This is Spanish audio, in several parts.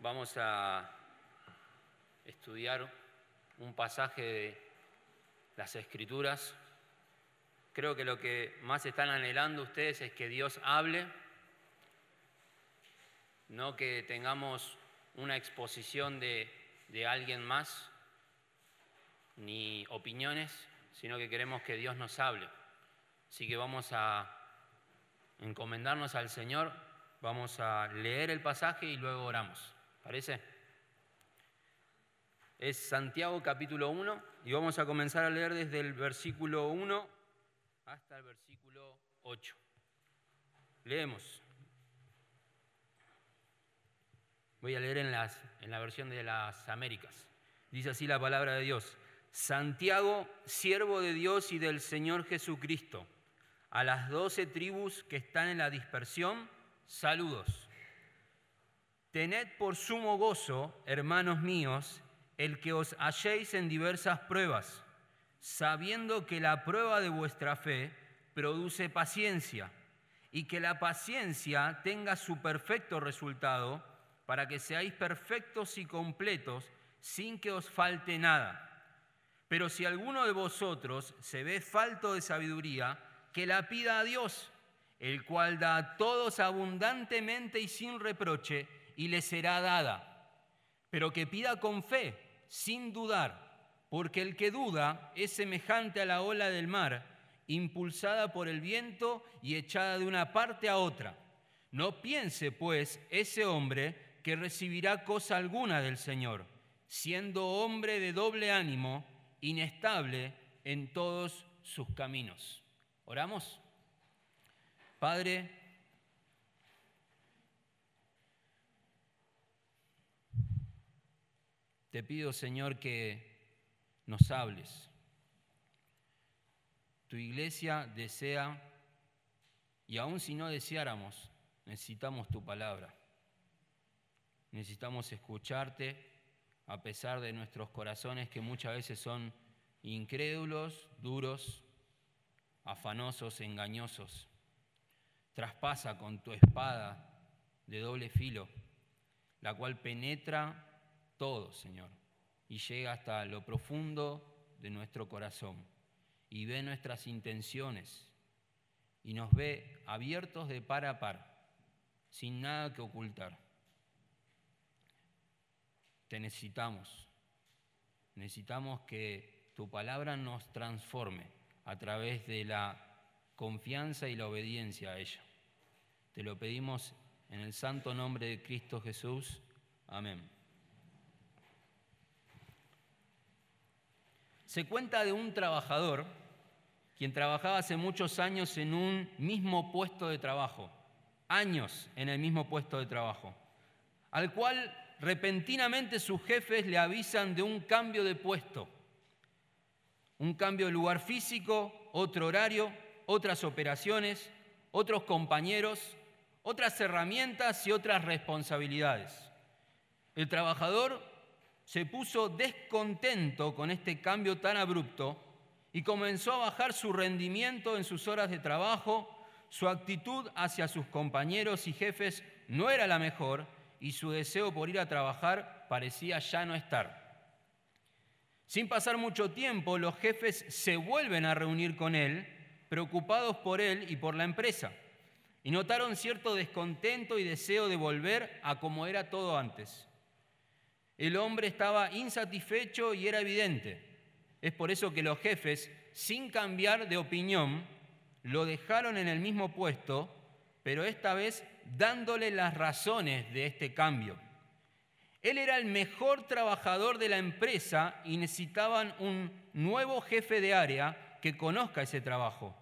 vamos a estudiar un pasaje de las Escrituras. Creo que lo que más están anhelando ustedes es que Dios hable, no que tengamos una exposición de, de alguien más, ni opiniones, sino que queremos que Dios nos hable. Así que vamos a encomendarnos al Señor, vamos a leer el pasaje y luego oramos. ¿Parece? Es Santiago capítulo 1 y vamos a comenzar a leer desde el versículo 1 hasta el versículo 8. Leemos. Voy a leer en, las, en la versión de las Américas. Dice así la palabra de Dios. Santiago, siervo de Dios y del Señor Jesucristo, a las doce tribus que están en la dispersión, saludos. Tened por sumo gozo, hermanos míos, el que os halléis en diversas pruebas, sabiendo que la prueba de vuestra fe produce paciencia, y que la paciencia tenga su perfecto resultado, para que seáis perfectos y completos, sin que os falte nada. Pero si alguno de vosotros se ve falto de sabiduría, que la pida a Dios, el cual da a todos abundantemente y sin reproche, y le será dada. Pero que pida con fe, sin dudar, porque el que duda es semejante a la ola del mar, impulsada por el viento y echada de una parte a otra. No piense, pues, ese hombre que recibirá cosa alguna del Señor, siendo hombre de doble ánimo, inestable en todos sus caminos. ¿Oramos? Padre, te pido Señor que nos hables. Tu iglesia desea, y aun si no deseáramos, necesitamos tu palabra. Necesitamos escucharte a pesar de nuestros corazones que muchas veces son incrédulos, duros, afanosos, engañosos. Traspasa con tu espada de doble filo, la cual penetra todo, Señor, y llega hasta lo profundo de nuestro corazón y ve nuestras intenciones y nos ve abiertos de par a par, sin nada que ocultar. Te necesitamos. Necesitamos que tu palabra nos transforme a través de la confianza y la obediencia a ella. Te lo pedimos en el santo nombre de Cristo Jesús. Amén. Se cuenta de un trabajador quien trabajaba hace muchos años en un mismo puesto de trabajo, años en el mismo puesto de trabajo, al cual repentinamente sus jefes le avisan de un cambio de puesto, un cambio de lugar físico, otro horario, otras operaciones, otros compañeros, otras herramientas y otras responsabilidades. El trabajador se puso descontento con este cambio tan abrupto y comenzó a bajar su rendimiento en sus horas de trabajo, su actitud hacia sus compañeros y jefes no era la mejor y su deseo por ir a trabajar parecía ya no estar. Sin pasar mucho tiempo, los jefes se vuelven a reunir con él, preocupados por él y por la empresa, y notaron cierto descontento y deseo de volver a como era todo antes. El hombre estaba insatisfecho y era evidente. Es por eso que los jefes, sin cambiar de opinión, lo dejaron en el mismo puesto, pero esta vez dándole las razones de este cambio. Él era el mejor trabajador de la empresa y necesitaban un nuevo jefe de área que conozca ese trabajo.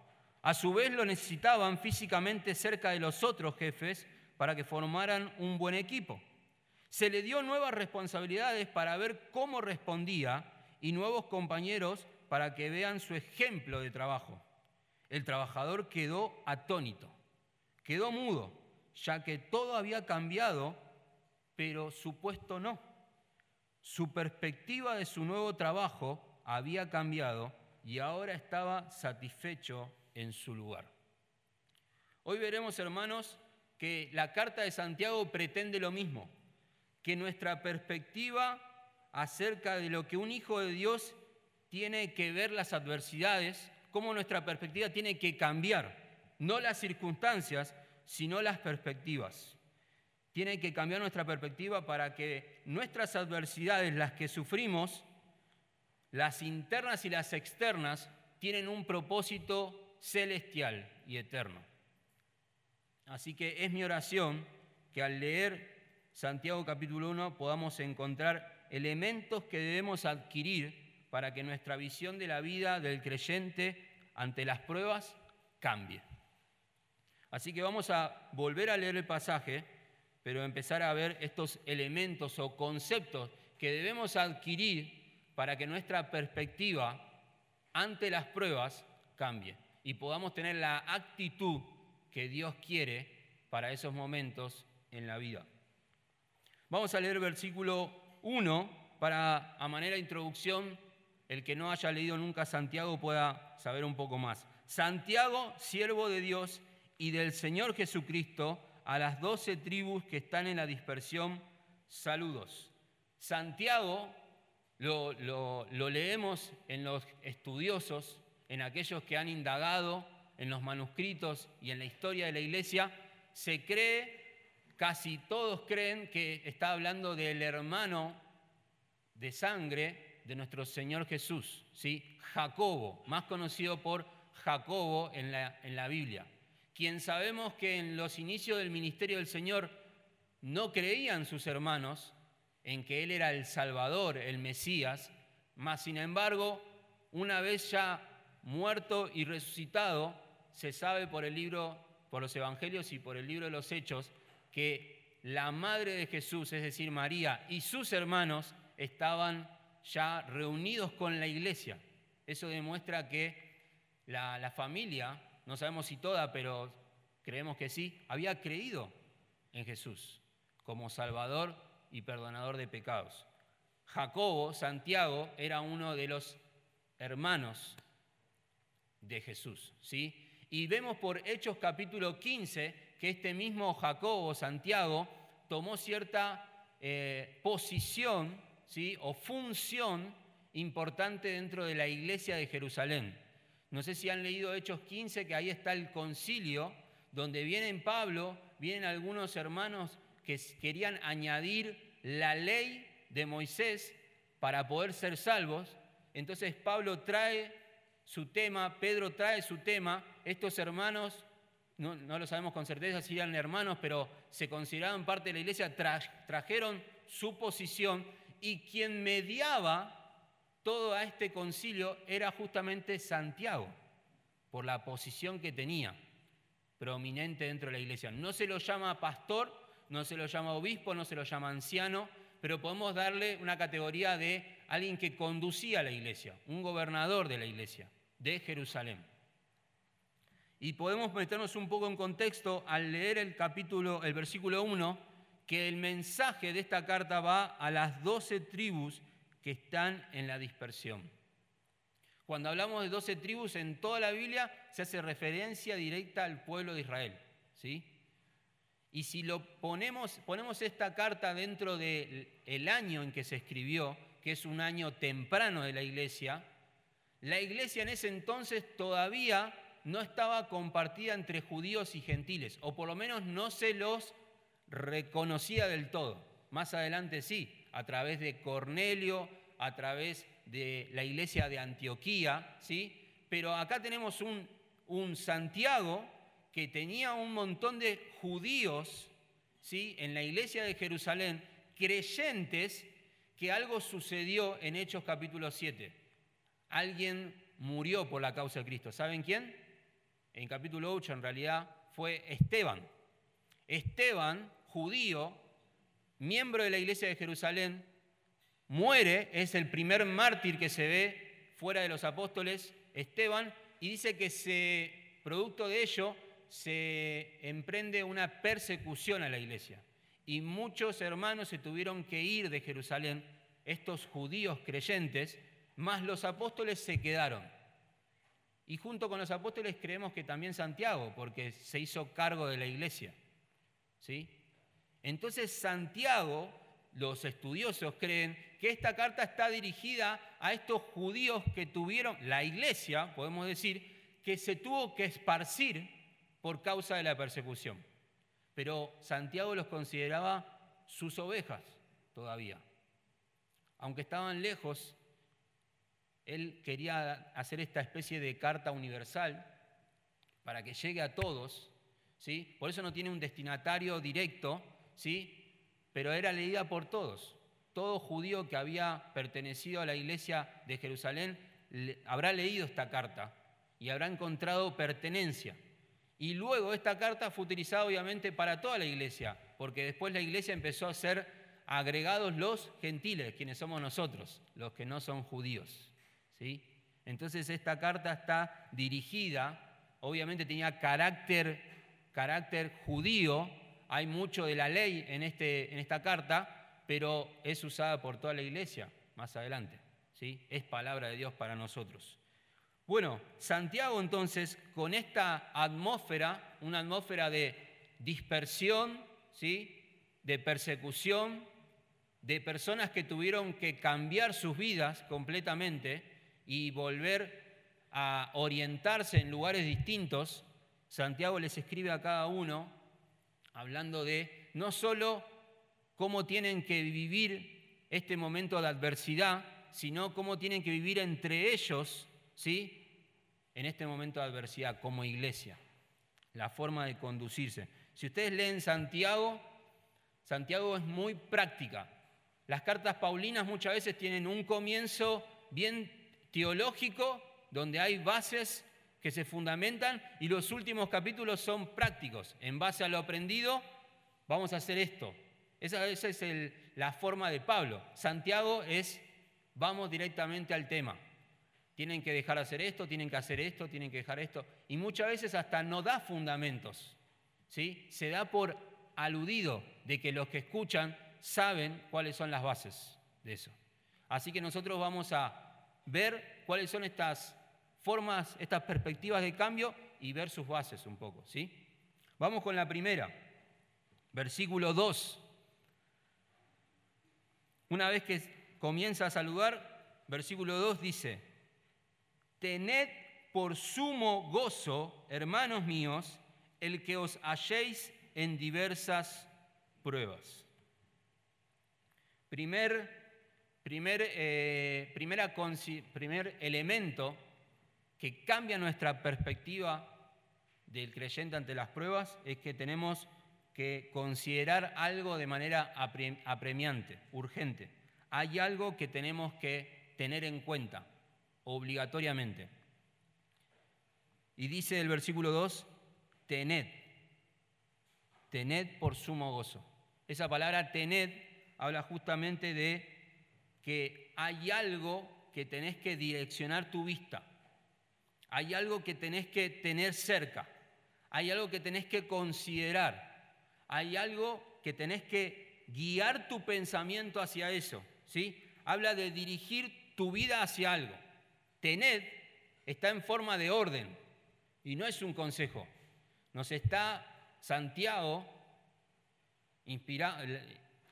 A su vez lo necesitaban físicamente cerca de los otros jefes para que formaran un buen equipo. Se le dio nuevas responsabilidades para ver cómo respondía y nuevos compañeros para que vean su ejemplo de trabajo. El trabajador quedó atónito, quedó mudo, ya que todo había cambiado, pero su puesto no. Su perspectiva de su nuevo trabajo había cambiado y ahora estaba satisfecho en su lugar. Hoy veremos, hermanos, que la carta de Santiago pretende lo mismo, que nuestra perspectiva acerca de lo que un hijo de Dios tiene que ver las adversidades, cómo nuestra perspectiva tiene que cambiar, no las circunstancias, sino las perspectivas. Tiene que cambiar nuestra perspectiva para que nuestras adversidades, las que sufrimos, las internas y las externas, tienen un propósito celestial y eterno. Así que es mi oración que al leer Santiago capítulo 1 podamos encontrar elementos que debemos adquirir para que nuestra visión de la vida del creyente ante las pruebas cambie. Así que vamos a volver a leer el pasaje, pero empezar a ver estos elementos o conceptos que debemos adquirir para que nuestra perspectiva ante las pruebas cambie y podamos tener la actitud que Dios quiere para esos momentos en la vida. Vamos a leer versículo 1 para, a manera de introducción, el que no haya leído nunca Santiago pueda saber un poco más. Santiago, siervo de Dios y del Señor Jesucristo, a las doce tribus que están en la dispersión, saludos. Santiago lo, lo leemos en los estudiosos, en aquellos que han indagado en los manuscritos y en la historia de la iglesia, se cree casi todos creen que está hablando del hermano de sangre de nuestro Señor Jesús, ¿sí? Jacobo, más conocido por Jacobo en la, en la Biblia, quien sabemos que en los inicios del ministerio del Señor no creían sus hermanos en que Él era el Salvador, el Mesías, mas sin embargo, una vez ya muerto y resucitado, se sabe por el libro, por los evangelios y por el libro de los Hechos, que la madre de Jesús, es decir, María, y sus hermanos estaban ya reunidos con la iglesia. Eso demuestra que la, familia, no sabemos si toda, pero creemos que sí, había creído en Jesús como Salvador y perdonador de pecados. Jacobo, Santiago, era uno de los hermanos de Jesús, ¿sí? Y vemos por Hechos capítulo 15 que este mismo Jacobo, Santiago, tomó cierta eh, posición o función importante dentro de la iglesia de Jerusalén. No sé si han leído Hechos 15, que ahí está el concilio, donde vienen Pablo, vienen algunos hermanos que querían añadir la ley de Moisés para poder ser salvos. Entonces Pablo trae su tema, Pedro trae su tema, estos hermanos no, lo sabemos con certeza si eran hermanos, pero se consideraban parte de la iglesia, trajeron su posición y quien mediaba todo a este concilio era justamente Santiago, por la posición que tenía prominente dentro de la iglesia. No se lo llama pastor, no se lo llama obispo, no se lo llama anciano, pero podemos darle una categoría de alguien que conducía la iglesia, un gobernador de la iglesia de Jerusalén. Y podemos meternos un poco en contexto al leer el capítulo, el versículo 1, que el mensaje de esta carta va a las doce tribus que están en la dispersión. Cuando hablamos de doce tribus en toda la Biblia se hace referencia directa al pueblo de Israel. ¿sí? Y si lo ponemos, ponemos esta carta dentro del año en que se escribió, que es un año temprano de la iglesia, la iglesia en ese entonces todavía no estaba compartida entre judíos y gentiles, o por lo menos no se los reconocía del todo. Más adelante sí, a través de Cornelio, a través de la iglesia de Antioquía, ¿sí? Pero acá tenemos un, Santiago que tenía un montón de judíos, ¿sí? En la iglesia de Jerusalén, creyentes que algo sucedió en Hechos capítulo 7. Alguien murió por la causa de Cristo. ¿Saben quién? En capítulo 8 en realidad fue Esteban. Esteban, judío, miembro de la iglesia de Jerusalén, muere, es el primer mártir que se ve fuera de los apóstoles, Esteban, y dice que se, producto de ello se emprende una persecución a la iglesia. Y muchos hermanos se tuvieron que ir de Jerusalén, estos judíos creyentes, más los apóstoles se quedaron. Y junto con los apóstoles creemos que también Santiago, porque se hizo cargo de la iglesia. ¿Sí? Entonces Santiago los estudiosos creen que esta carta está dirigida a estos judíos que tuvieron, la iglesia, podemos decir, que se tuvo que esparcir por causa de la persecución. Pero Santiago los consideraba sus ovejas todavía. Aunque estaban lejos, él quería hacer esta especie de carta universal para que llegue a todos, ¿sí? Por eso no tiene un destinatario directo, ¿sí? Pero era leída por todos. Todo judío que había pertenecido a la iglesia de Jerusalén habrá leído esta carta y habrá encontrado pertenencia. Y luego esta carta fue utilizada obviamente para toda la iglesia, porque después la iglesia empezó a ser agregados los gentiles, quienes somos nosotros, los que no son judíos. Entonces esta carta está dirigida, obviamente tenía carácter, carácter judío, hay mucho de la ley en, este, en esta carta, pero es usada por toda la iglesia más adelante. ¿sí? Es palabra de Dios para nosotros. Bueno, Santiago entonces, con esta atmósfera, una atmósfera de dispersión, ¿sí? de persecución, de personas que tuvieron que cambiar sus vidas completamente y volver a orientarse en lugares distintos, Santiago les escribe a cada uno hablando de no solo cómo tienen que vivir este momento de adversidad, sino cómo tienen que vivir entre ellos, ¿sí? En este momento de adversidad como iglesia, la forma de conducirse. Si ustedes leen Santiago, Santiago es muy práctica. Las cartas paulinas muchas veces tienen un comienzo bien teológico, donde hay bases que se fundamentan, y los últimos capítulos son prácticos. En base a lo aprendido, vamos a hacer esto. Esa, es la forma de Pablo. Santiago es, vamos directamente al tema. Tienen que dejar de hacer esto, tienen que hacer esto, tienen que dejar esto. Y muchas veces hasta no da fundamentos. ¿sí? Se da por aludido de que los que escuchan saben cuáles son las bases de eso. Así que nosotros vamos a ver cuáles son estas formas, estas perspectivas de cambio y ver sus bases un poco, ¿sí? Vamos con la primera, versículo 2. Una vez que comienza a saludar, versículo 2 dice, Tened por sumo gozo, hermanos míos, el que os halléis en diversas pruebas. Primer Primer, eh, primer elemento que cambia nuestra perspectiva del creyente ante las pruebas es que tenemos que considerar algo de manera apremiante, urgente. Hay algo que tenemos que tener en cuenta, obligatoriamente. Y dice el versículo 2, tened, tened por sumo gozo. Esa palabra tened habla justamente de que hay algo que tenés que direccionar tu vista, hay algo que tenés que tener cerca, hay algo que tenés que considerar, hay algo que tenés que guiar tu pensamiento hacia eso, ¿sí? Habla de dirigir tu vida hacia algo. Tened está en forma de orden y no es un consejo. Nos está Santiago, inspira,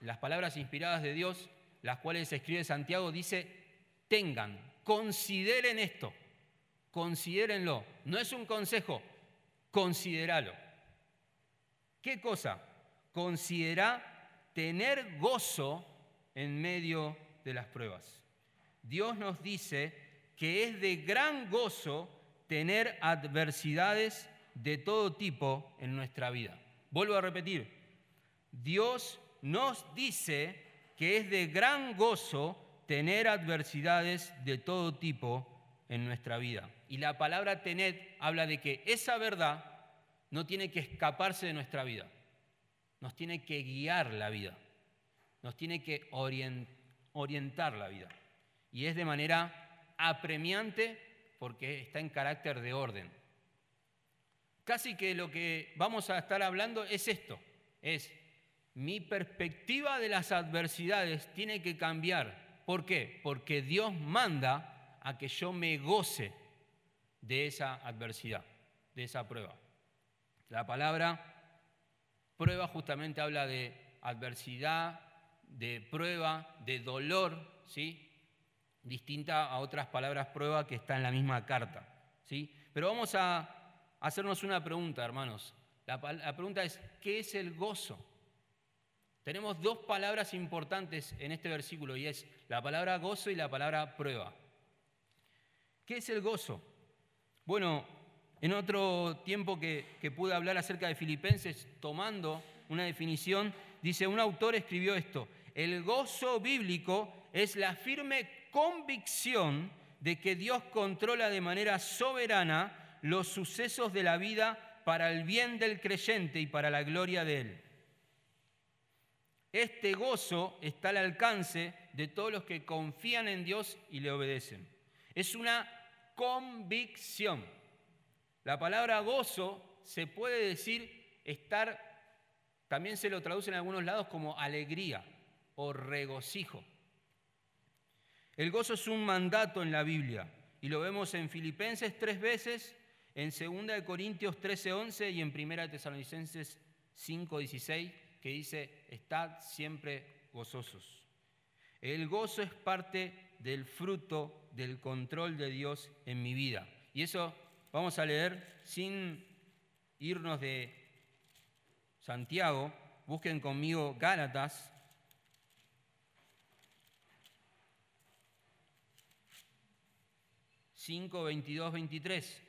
las palabras inspiradas de Dios, las cuales escribe Santiago, dice, tengan, consideren esto, considérenlo. No es un consejo, considéralo. ¿Qué cosa? Considera tener gozo en medio de las pruebas. Dios nos dice que es de gran gozo tener adversidades de todo tipo en nuestra vida. Vuelvo a repetir, Dios nos dice que es de gran gozo tener adversidades de todo tipo en nuestra vida. Y la palabra tener habla de que esa verdad no tiene que escaparse de nuestra vida, nos tiene que guiar la vida, nos tiene que orientar la vida. Y es de manera apremiante porque está en carácter de orden. Casi que lo que vamos a estar hablando es esto, es mi perspectiva de las adversidades tiene que cambiar. ¿Por qué? Porque Dios manda a que yo me goce de esa adversidad, de esa prueba. La palabra prueba justamente habla de adversidad, de prueba, de dolor, ¿sí? distinta a otras palabras prueba que está en la misma carta. ¿sí? Pero vamos a hacernos una pregunta, hermanos. La, la pregunta es, ¿qué es el gozo? Tenemos dos palabras importantes en este versículo y es la palabra gozo y la palabra prueba. ¿Qué es el gozo? Bueno, en otro tiempo que, que pude hablar acerca de Filipenses, tomando una definición, dice, un autor escribió esto, el gozo bíblico es la firme convicción de que Dios controla de manera soberana los sucesos de la vida para el bien del creyente y para la gloria de Él. Este gozo está al alcance de todos los que confían en Dios y le obedecen. Es una convicción. La palabra gozo se puede decir estar, también se lo traduce en algunos lados como alegría o regocijo. El gozo es un mandato en la Biblia y lo vemos en Filipenses tres veces, en 2 Corintios 13:11 y en 1 Tesalonicenses 5:16, que dice, estad siempre gozosos. El gozo es parte del fruto del control de Dios en mi vida. Y eso vamos a leer sin irnos de Santiago. Busquen conmigo Gálatas 5, 22, 23.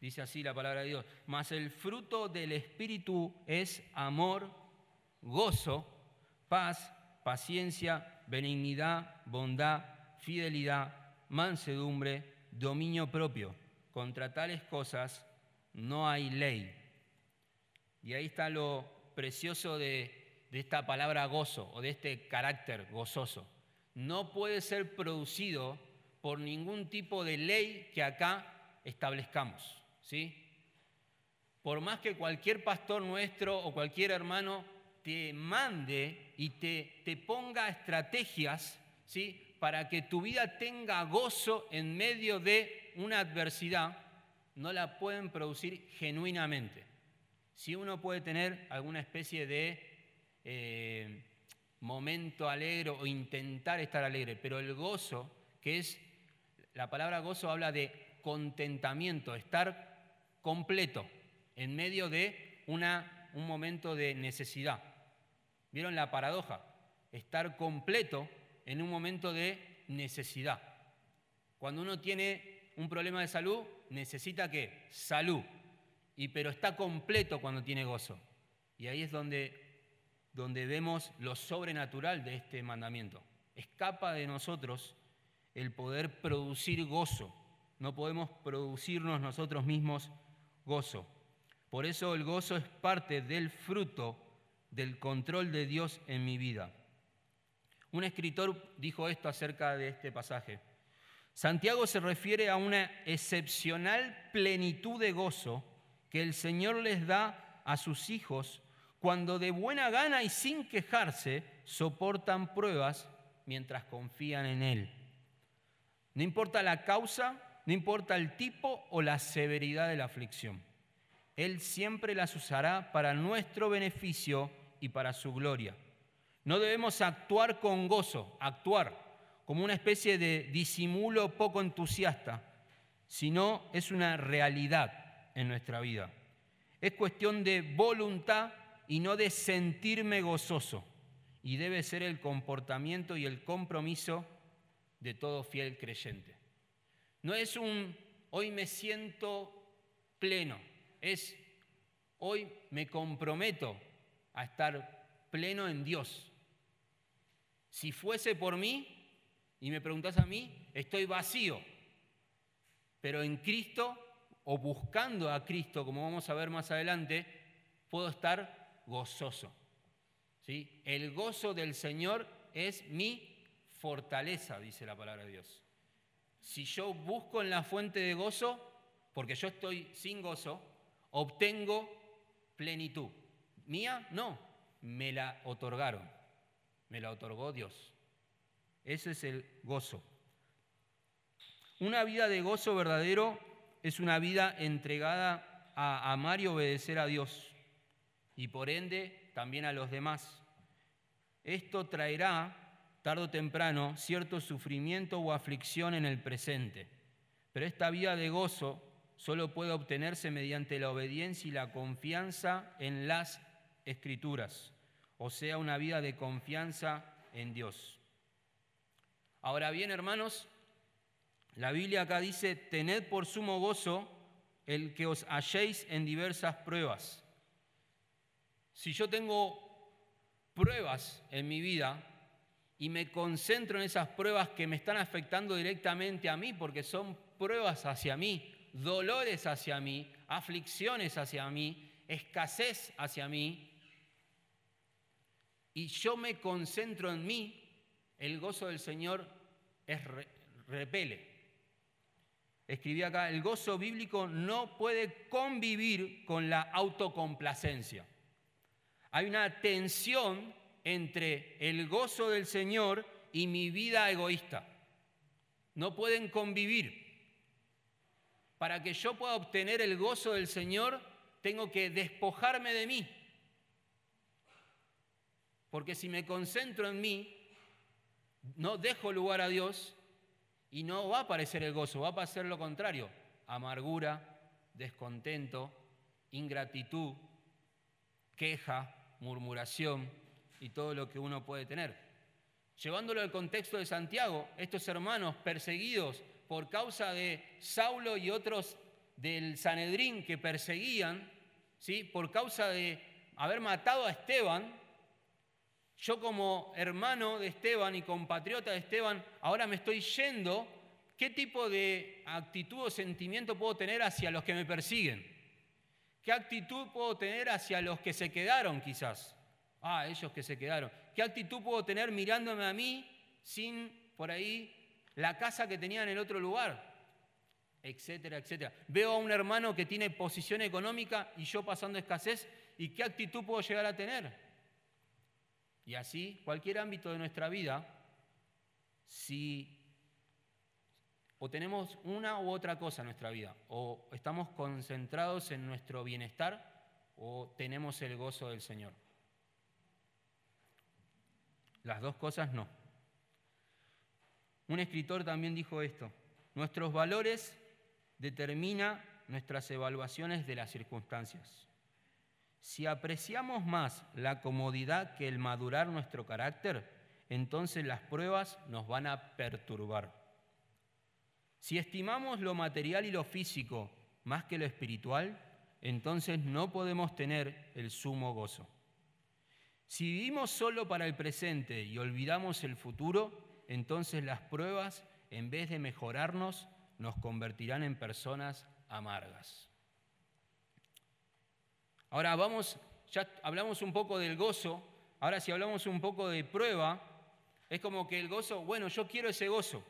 Dice así la palabra de Dios. Mas el fruto del Espíritu es amor, gozo, paz, paciencia, benignidad, bondad, fidelidad, mansedumbre, dominio propio. Contra tales cosas no hay ley. Y ahí está lo precioso de de esta palabra gozo o de este carácter gozoso. No puede ser producido por ningún tipo de ley que acá establezcamos. ¿Sí? Por más que cualquier pastor nuestro o cualquier hermano te mande y te, te ponga estrategias ¿sí? para que tu vida tenga gozo en medio de una adversidad, no la pueden producir genuinamente. Si uno puede tener alguna especie de eh, momento alegre o intentar estar alegre, pero el gozo, que es, la palabra gozo habla de contentamiento, estar completo en medio de una, un momento de necesidad. ¿Vieron la paradoja? Estar completo en un momento de necesidad. Cuando uno tiene un problema de salud, necesita qué? Salud. Y pero está completo cuando tiene gozo. Y ahí es donde donde vemos lo sobrenatural de este mandamiento. Escapa de nosotros el poder producir gozo. No podemos producirnos nosotros mismos gozo. Por eso el gozo es parte del fruto del control de Dios en mi vida. Un escritor dijo esto acerca de este pasaje. Santiago se refiere a una excepcional plenitud de gozo que el Señor les da a sus hijos cuando de buena gana y sin quejarse soportan pruebas mientras confían en Él. No importa la causa, no importa el tipo o la severidad de la aflicción. Él siempre las usará para nuestro beneficio y para su gloria. No debemos actuar con gozo, actuar como una especie de disimulo poco entusiasta, sino es una realidad en nuestra vida. Es cuestión de voluntad y no de sentirme gozoso. Y debe ser el comportamiento y el compromiso de todo fiel creyente. No es un hoy me siento pleno, es hoy me comprometo a estar pleno en Dios. Si fuese por mí, y me preguntas a mí, estoy vacío, pero en Cristo o buscando a Cristo, como vamos a ver más adelante, puedo estar gozoso. ¿sí? El gozo del Señor es mi fortaleza, dice la palabra de Dios. Si yo busco en la fuente de gozo, porque yo estoy sin gozo, obtengo plenitud. ¿Mía? No, me la otorgaron, me la otorgó Dios. Ese es el gozo. Una vida de gozo verdadero es una vida entregada a amar y obedecer a Dios y por ende también a los demás. Esto traerá, tarde o temprano, cierto sufrimiento o aflicción en el presente, pero esta vida de gozo solo puede obtenerse mediante la obediencia y la confianza en las escrituras, o sea, una vida de confianza en Dios. Ahora bien, hermanos, la Biblia acá dice, tened por sumo gozo el que os halléis en diversas pruebas. Si yo tengo pruebas en mi vida y me concentro en esas pruebas que me están afectando directamente a mí, porque son pruebas hacia mí, dolores hacia mí, aflicciones hacia mí, escasez hacia mí, y yo me concentro en mí, el gozo del Señor es repele. Escribí acá, el gozo bíblico no puede convivir con la autocomplacencia. Hay una tensión entre el gozo del Señor y mi vida egoísta. No pueden convivir. Para que yo pueda obtener el gozo del Señor, tengo que despojarme de mí. Porque si me concentro en mí, no dejo lugar a Dios y no va a aparecer el gozo, va a aparecer lo contrario, amargura, descontento, ingratitud, queja, murmuración y todo lo que uno puede tener. Llevándolo al contexto de Santiago, estos hermanos perseguidos por causa de Saulo y otros del Sanedrín que perseguían, ¿sí? por causa de haber matado a Esteban, yo como hermano de Esteban y compatriota de Esteban, ahora me estoy yendo, ¿qué tipo de actitud o sentimiento puedo tener hacia los que me persiguen? ¿Qué actitud puedo tener hacia los que se quedaron quizás? Ah, ellos que se quedaron. ¿Qué actitud puedo tener mirándome a mí sin por ahí la casa que tenía en el otro lugar? Etcétera, etcétera. Veo a un hermano que tiene posición económica y yo pasando escasez, ¿y qué actitud puedo llegar a tener? Y así, cualquier ámbito de nuestra vida, si o tenemos una u otra cosa en nuestra vida, o estamos concentrados en nuestro bienestar, o tenemos el gozo del Señor. Las dos cosas no. Un escritor también dijo esto, nuestros valores determinan nuestras evaluaciones de las circunstancias. Si apreciamos más la comodidad que el madurar nuestro carácter, entonces las pruebas nos van a perturbar. Si estimamos lo material y lo físico más que lo espiritual, entonces no podemos tener el sumo gozo. Si vivimos solo para el presente y olvidamos el futuro, entonces las pruebas, en vez de mejorarnos, nos convertirán en personas amargas. Ahora vamos, ya hablamos un poco del gozo, ahora si hablamos un poco de prueba, es como que el gozo, bueno, yo quiero ese gozo,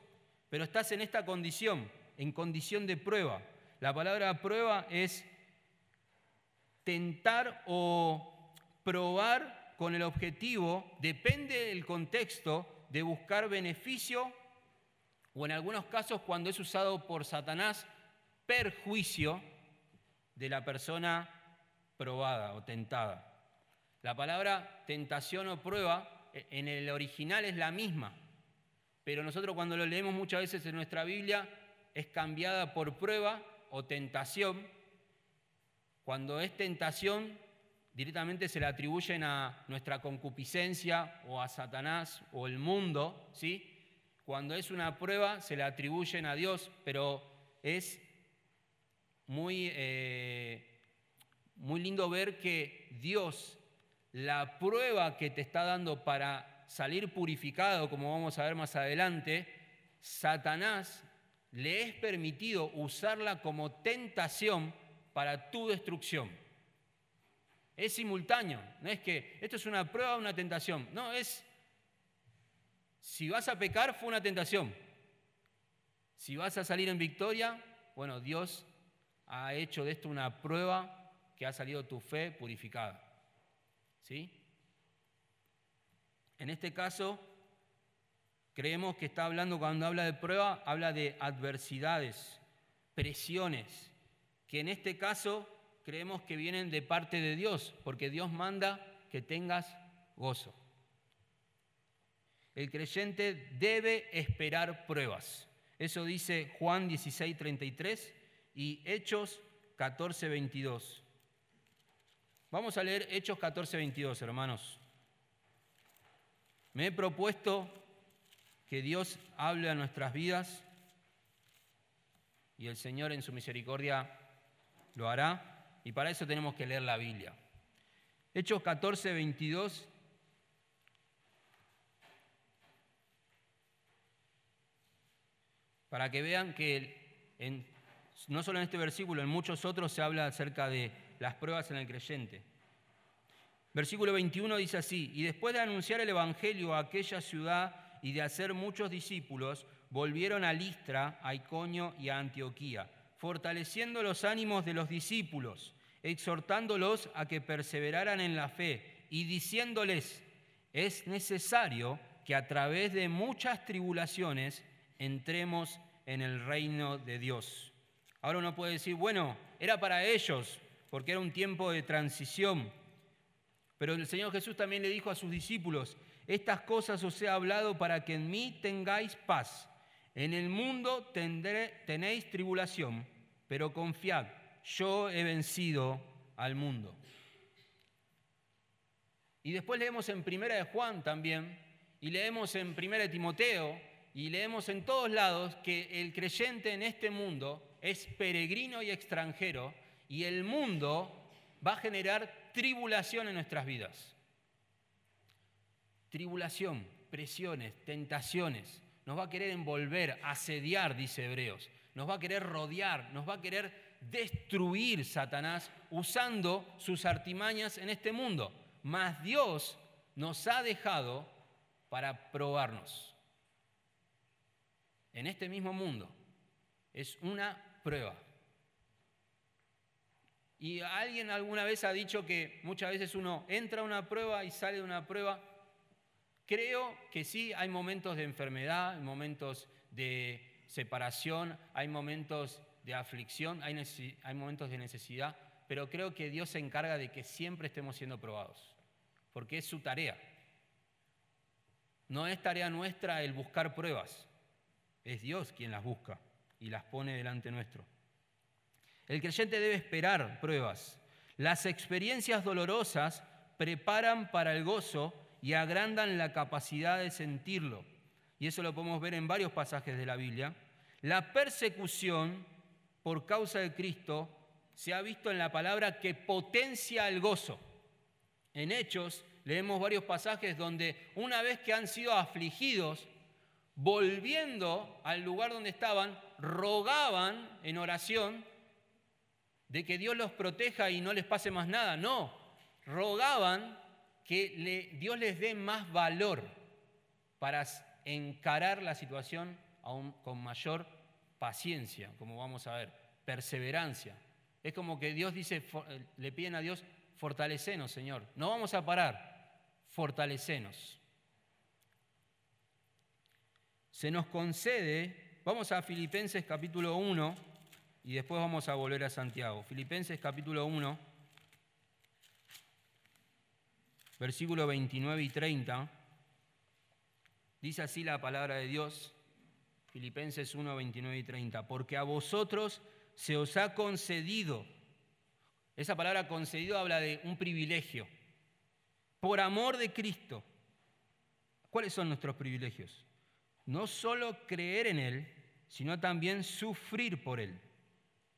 pero estás en esta condición, en condición de prueba. La palabra prueba es tentar o probar con el objetivo, depende del contexto, de buscar beneficio o en algunos casos cuando es usado por Satanás, perjuicio de la persona probada o tentada. La palabra tentación o prueba e, en el original es la misma, pero nosotros cuando lo leemos muchas veces en nuestra Biblia es cambiada por prueba o tentación. Cuando es tentación, directamente se le atribuyen a nuestra concupiscencia o a Satanás o el mundo, ¿sí? Cuando es una prueba, se le atribuyen a Dios, pero es muy eh, muy lindo ver que Dios, la prueba que te está dando para salir purificado, como vamos a ver más adelante, Satanás le es permitido usarla como tentación para tu destrucción. Es simultáneo, no es que esto es una prueba o una tentación, no, es, si vas a pecar fue una tentación, si vas a salir en victoria, bueno, Dios ha hecho de esto una prueba que ha salido tu fe purificada. ¿Sí? En este caso, creemos que está hablando, cuando habla de prueba, habla de adversidades, presiones, que en este caso creemos que vienen de parte de Dios, porque Dios manda que tengas gozo. El creyente debe esperar pruebas. Eso dice Juan 16, 33 y Hechos 14, 22. Vamos a leer Hechos 14, 22, hermanos. Me he propuesto que Dios hable a nuestras vidas y el Señor en su misericordia lo hará y para eso tenemos que leer la Biblia. Hechos 14, 22 para que vean que no solo en este versículo, en muchos otros se habla acerca de las pruebas en el creyente. Versículo 21 dice así, y después de anunciar el Evangelio a aquella ciudad y de hacer muchos discípulos, volvieron a Listra, a Iconio y a Antioquía, fortaleciendo los ánimos de los discípulos, exhortándolos a que perseveraran en la fe y diciéndoles, es necesario que a través de muchas tribulaciones entremos en el reino de Dios. Ahora uno puede decir, bueno, era para ellos, porque era un tiempo de transición. Pero el Señor Jesús también le dijo a sus discípulos, estas cosas os he hablado para que en mí tengáis paz. En el mundo tenéis tribulación, pero confiad, yo he vencido al mundo. Y después leemos en Primera de Juan también, y leemos en Primera de Timoteo, y leemos en todos lados que el creyente en este mundo es peregrino y extranjero y el mundo va a generar tribulación en nuestras vidas. Tribulación, presiones, tentaciones. Nos va a querer envolver, asediar, dice Hebreos. Nos va a querer rodear, nos va a querer destruir Satanás usando sus artimañas en este mundo. Mas Dios nos ha dejado para probarnos en este mismo mundo es una prueba. Y alguien alguna vez ha dicho que muchas veces uno entra a una prueba y sale de una prueba. Creo que sí, hay momentos de enfermedad, hay momentos de separación, hay momentos de aflicción, hay, hay momentos de necesidad, pero creo que Dios se encarga de que siempre estemos siendo probados, porque es su tarea. No es tarea nuestra el buscar pruebas, es Dios quien las busca y las pone delante nuestro. El creyente debe esperar pruebas. Las experiencias dolorosas preparan para el gozo y agrandan la capacidad de sentirlo. Y eso lo podemos ver en varios pasajes de la Biblia. La persecución por causa de Cristo se ha visto en la palabra que potencia el gozo. En Hechos leemos varios pasajes donde una vez que han sido afligidos, volviendo al lugar donde estaban, rogaban en oración de que Dios los proteja y no les pase más nada. No, rogaban que Dios les dé más valor para encarar la situación aún con mayor paciencia, como vamos a ver, perseverancia. Es como que Dios dice, le piden a Dios, fortalecenos, Señor. No vamos a parar, fortalecenos se nos concede, vamos a Filipenses capítulo 1 y después vamos a volver a Santiago. Filipenses capítulo 1, versículo 29 y 30, dice así la palabra de Dios, Filipenses 1, 29 y 30, porque a vosotros se os ha concedido, esa palabra concedido habla de un privilegio, por amor de Cristo. ¿Cuáles son nuestros privilegios? no solo creer en Él, sino también sufrir por Él,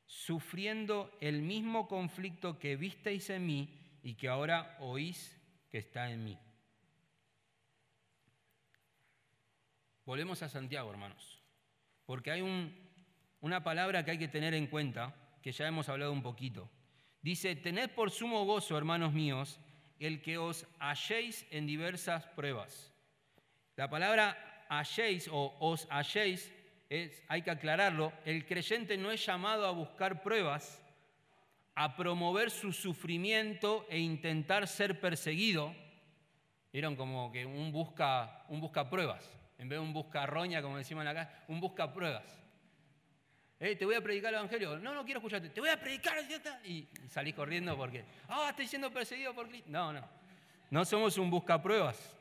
sufriendo el mismo conflicto que visteis en mí y que ahora oís que está en mí. Volvemos a Santiago, hermanos, porque hay una palabra que hay que tener en cuenta, que ya hemos hablado un poquito. Dice, tened por sumo gozo, hermanos míos, el que os halléis en diversas pruebas. La palabra halléis o os halléis, es, hay que aclararlo, el creyente no es llamado a buscar pruebas, a promover su sufrimiento e intentar ser perseguido. Vieron como que un busca, un busca pruebas, en vez de un busca roña, como decimos en la casa, un busca pruebas. Eh, te voy a predicar el Evangelio. No, no quiero escucharte. Te voy a predicar. Y, y salís corriendo porque, ah, estoy siendo perseguido por Cristo. No, no. No somos un buscapruebas.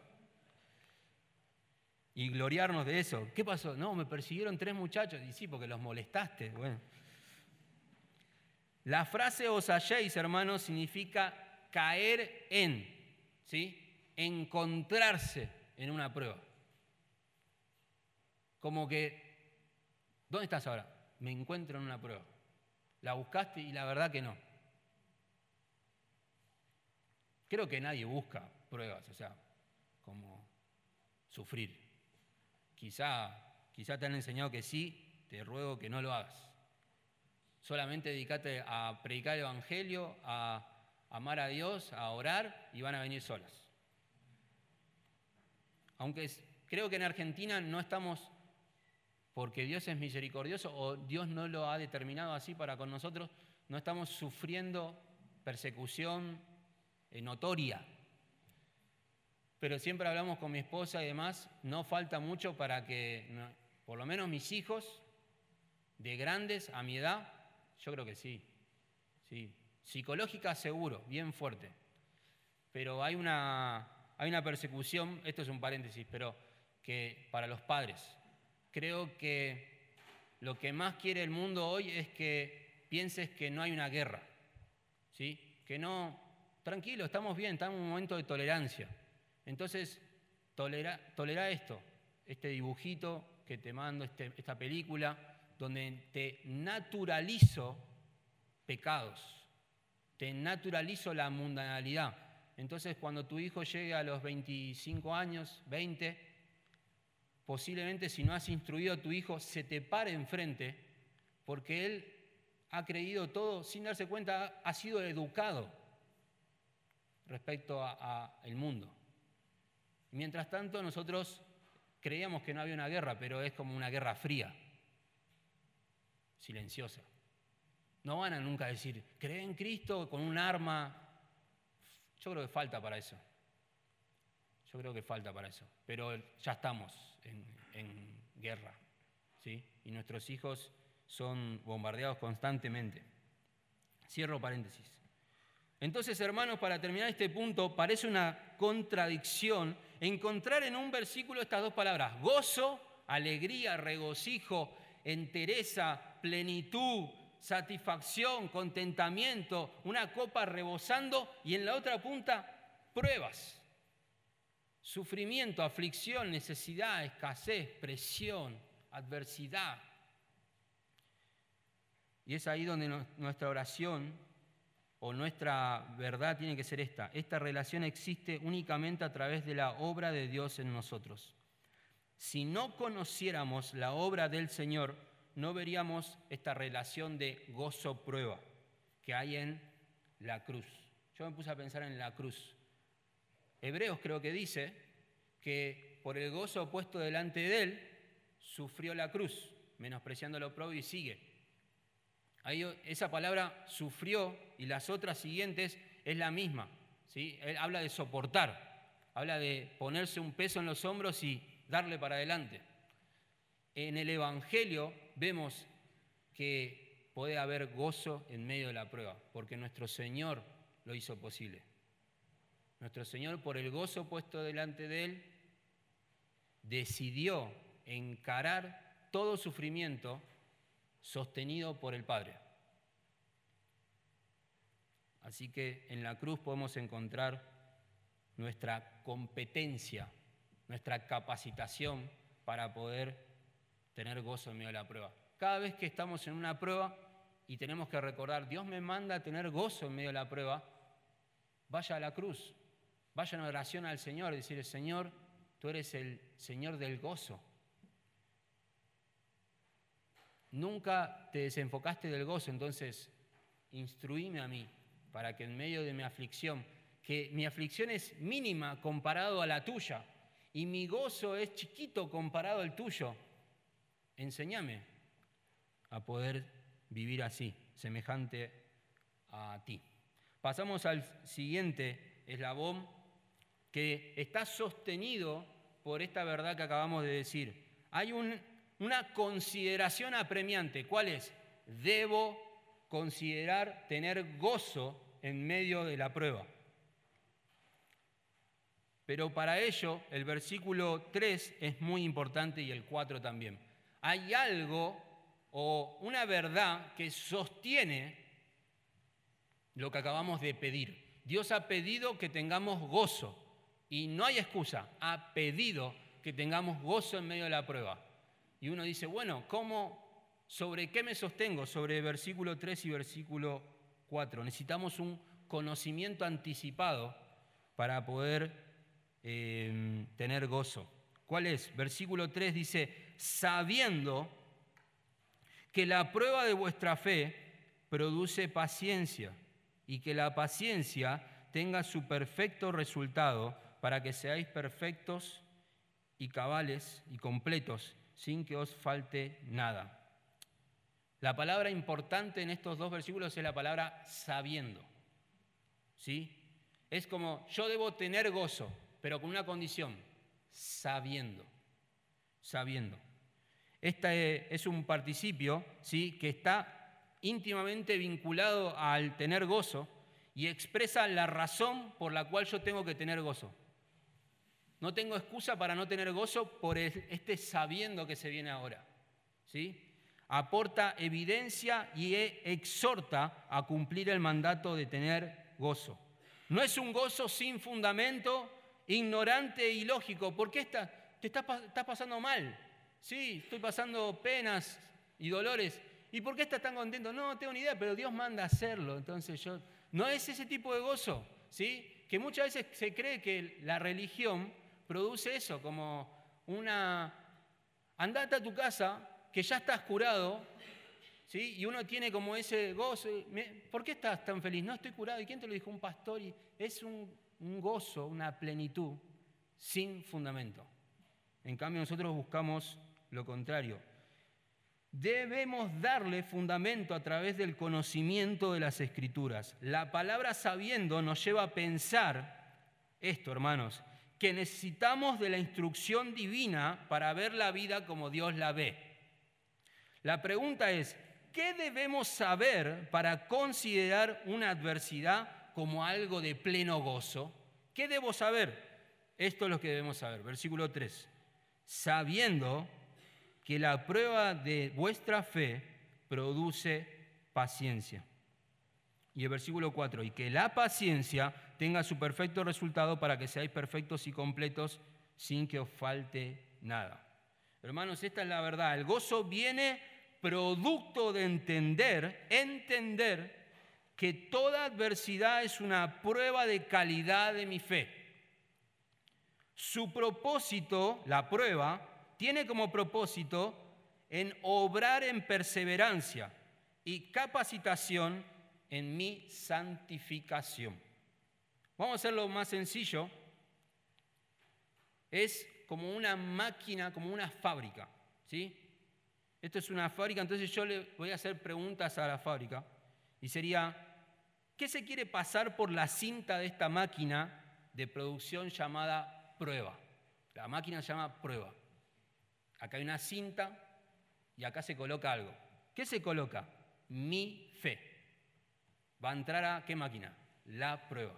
Y gloriarnos de eso. ¿Qué pasó? No, me persiguieron tres muchachos. Y sí, porque los molestaste. Bueno. La frase os halléis, hermanos, significa caer en, ¿sí? Encontrarse en una prueba. Como que, ¿dónde estás ahora? Me encuentro en una prueba. La buscaste y la verdad que no. Creo que nadie busca pruebas, o sea, como sufrir. Quizá, quizá te han enseñado que sí, te ruego que no lo hagas. Solamente dedícate a predicar el Evangelio, a amar a Dios, a orar y van a venir solas. Aunque creo que en Argentina no estamos porque Dios es misericordioso o Dios no lo ha determinado así para con nosotros, no estamos sufriendo persecución notoria. Pero siempre hablamos con mi esposa y demás, no falta mucho para que, por lo menos mis hijos, de grandes a mi edad, yo creo que sí. sí. Psicológica seguro, bien fuerte. Pero hay una, hay una persecución, esto es un paréntesis, pero que para los padres. Creo que lo que más quiere el mundo hoy es que pienses que no hay una guerra. ¿sí? Que no, tranquilo, estamos bien, estamos en un momento de tolerancia. Entonces, tolera, tolera esto, este dibujito que te mando, este, esta película, donde te naturalizo pecados, te naturalizo la mundanalidad. Entonces, cuando tu hijo llegue a los 25 años, 20, posiblemente si no has instruido a tu hijo, se te pare enfrente, porque él ha creído todo sin darse cuenta, ha sido educado respecto al mundo. Mientras tanto, nosotros creíamos que no había una guerra, pero es como una guerra fría silenciosa. No van a nunca decir, cree en Cristo con un arma. Yo creo que falta para eso. Yo creo que falta para eso. Pero ya estamos en, guerra. ¿sí? Y nuestros hijos son bombardeados constantemente. Cierro paréntesis. Entonces, hermanos, para terminar este punto, parece una contradicción encontrar en un versículo estas dos palabras, gozo, alegría, regocijo, entereza, plenitud, satisfacción, contentamiento, una copa rebosando y en la otra punta pruebas, sufrimiento, aflicción, necesidad, escasez, presión, adversidad. Y es ahí donde nuestra oración o nuestra verdad tiene que ser esta. Esta relación existe únicamente a través de la obra de Dios en nosotros. Si no conociéramos la obra del Señor, no veríamos esta relación de gozo-prueba que hay en la cruz. Yo me puse a pensar en la cruz. Hebreos creo que dice que por el gozo puesto delante de él, sufrió la cruz, menospreciando lo propio y sigue. Ahí esa palabra sufrió y las otras siguientes es la misma. ¿sí? Él habla de soportar, habla de ponerse un peso en los hombros y darle para adelante. En el Evangelio vemos que puede haber gozo en medio de la prueba, porque nuestro Señor lo hizo posible. Nuestro Señor, por el gozo puesto delante de Él, decidió encarar todo sufrimiento sostenido por el Padre. Así que en la cruz podemos encontrar nuestra competencia, nuestra capacitación para poder tener gozo en medio de la prueba. Cada vez que estamos en una prueba y tenemos que recordar, Dios me manda a tener gozo en medio de la prueba, vaya a la cruz, vaya en oración al Señor, decirle, Señor, tú eres el Señor del gozo. Nunca te desenfocaste del gozo, entonces instruíme a mí para que en medio de mi aflicción, que mi aflicción es mínima comparado a la tuya y mi gozo es chiquito comparado al tuyo, enséñame a poder vivir así, semejante a ti. Pasamos al siguiente eslabón que está sostenido por esta verdad que acabamos de decir. Hay una consideración apremiante. ¿Cuál es? Debo considerar tener gozo en medio de la prueba. Pero para ello el versículo 3 es muy importante y el 4 también. Hay algo o una verdad que sostiene lo que acabamos de pedir. Dios ha pedido que tengamos gozo y no hay excusa, ha pedido que tengamos gozo en medio de la prueba. Y uno dice, bueno, ¿cómo, sobre qué me sostengo? Sobre versículo 3 y versículo 4. Necesitamos un conocimiento anticipado para poder eh, tener gozo. ¿Cuál es? Versículo 3 dice, sabiendo que la prueba de vuestra fe produce paciencia y que la paciencia tenga su perfecto resultado para que seáis perfectos y cabales y completos sin que os falte nada. La palabra importante en estos dos versículos es la palabra sabiendo. ¿Sí? Es como yo debo tener gozo, pero con una condición, sabiendo. Sabiendo. Este es un participio ¿sí? que está íntimamente vinculado al tener gozo y expresa la razón por la cual yo tengo que tener gozo. No tengo excusa para no tener gozo por este sabiendo que se viene ahora. ¿sí? Aporta evidencia y e, exhorta a cumplir el mandato de tener gozo. No es un gozo sin fundamento, ignorante e ilógico. ¿Por qué te estás pasando mal? Sí, estoy pasando penas y dolores. ¿Y por qué estás tan contento? No, no tengo ni idea, pero Dios manda a hacerlo. Entonces yo, no es ese tipo de gozo, ¿sí? Que muchas veces se cree que la religión produce eso, como una, andate a tu casa, que ya estás curado, ¿sí? Y uno tiene como ese gozo. ¿Por qué estás tan feliz? No estoy curado. ¿Y quién te lo dijo? Un pastor. Es un gozo, una plenitud sin fundamento. En cambio, nosotros buscamos lo contrario. Debemos darle fundamento a través del conocimiento de las escrituras. La palabra sabiendo nos lleva a pensar esto, hermanos, que necesitamos de la instrucción divina para ver la vida como Dios la ve. La pregunta es, ¿qué debemos saber para considerar una adversidad como algo de pleno gozo? ¿Qué debo saber? Esto es lo que debemos saber. Versículo 3. Sabiendo que la prueba de vuestra fe produce paciencia. Y el versículo 4, y que la paciencia tenga su perfecto resultado para que seáis perfectos y completos sin que os falte nada. Hermanos, esta es la verdad. El gozo viene producto de entender, entender que toda adversidad es una prueba de calidad de mi fe. Su propósito, la prueba, tiene como propósito en obrar en perseverancia y capacitación en mi santificación. Vamos a hacerlo más sencillo. Es como una máquina, como una fábrica. ¿sí? Esto es una fábrica, entonces yo le voy a hacer preguntas a la fábrica. Y sería, ¿qué se quiere pasar por la cinta de esta máquina de producción llamada prueba? La máquina se llama prueba. Acá hay una cinta y acá se coloca algo. ¿Qué se coloca? Mi fe. Va a entrar a qué máquina? La prueba.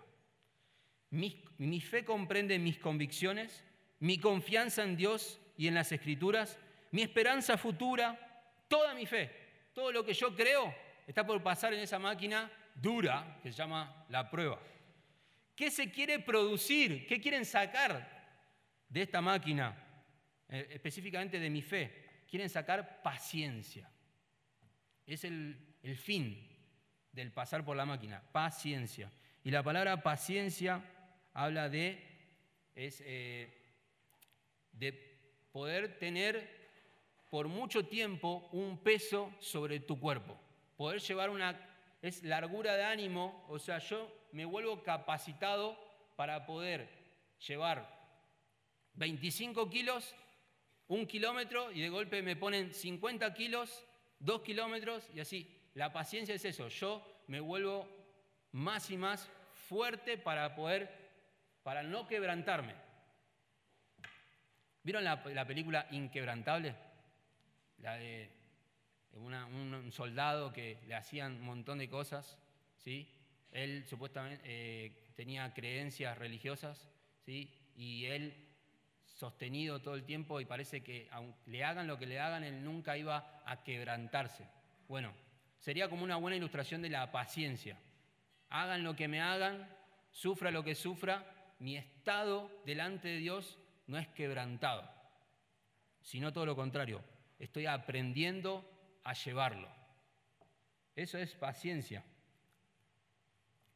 Mi, fe comprende mis convicciones, mi confianza en Dios y en las escrituras, mi esperanza futura, toda mi fe, todo lo que yo creo está por pasar en esa máquina dura que se llama la prueba. ¿Qué se quiere producir? ¿Qué quieren sacar de esta máquina? Eh, específicamente de mi fe, quieren sacar paciencia. Es el, fin del pasar por la máquina, paciencia. Y la palabra paciencia habla de, eh, de poder tener por mucho tiempo un peso sobre tu cuerpo. Poder llevar una, es largura de ánimo, o sea, yo me vuelvo capacitado para poder llevar 25 kilos un kilómetro y de golpe me ponen 50 kilos, dos kilómetros y así. La paciencia es eso, yo me vuelvo más y más fuerte para poder, para no quebrantarme. ¿Vieron la, película Inquebrantable? la de un soldado que le hacían un montón de cosas, ¿sí? Él supuestamente eh, tenía creencias religiosas, ¿sí? Y él sostenido todo el tiempo y parece que aunque le hagan lo que le hagan, él nunca iba a quebrantarse. Bueno, sería como una buena ilustración de la paciencia. Hagan lo que me hagan, sufra lo que sufra, mi estado delante de Dios no es quebrantado, sino todo lo contrario, estoy aprendiendo a llevarlo. Eso es paciencia.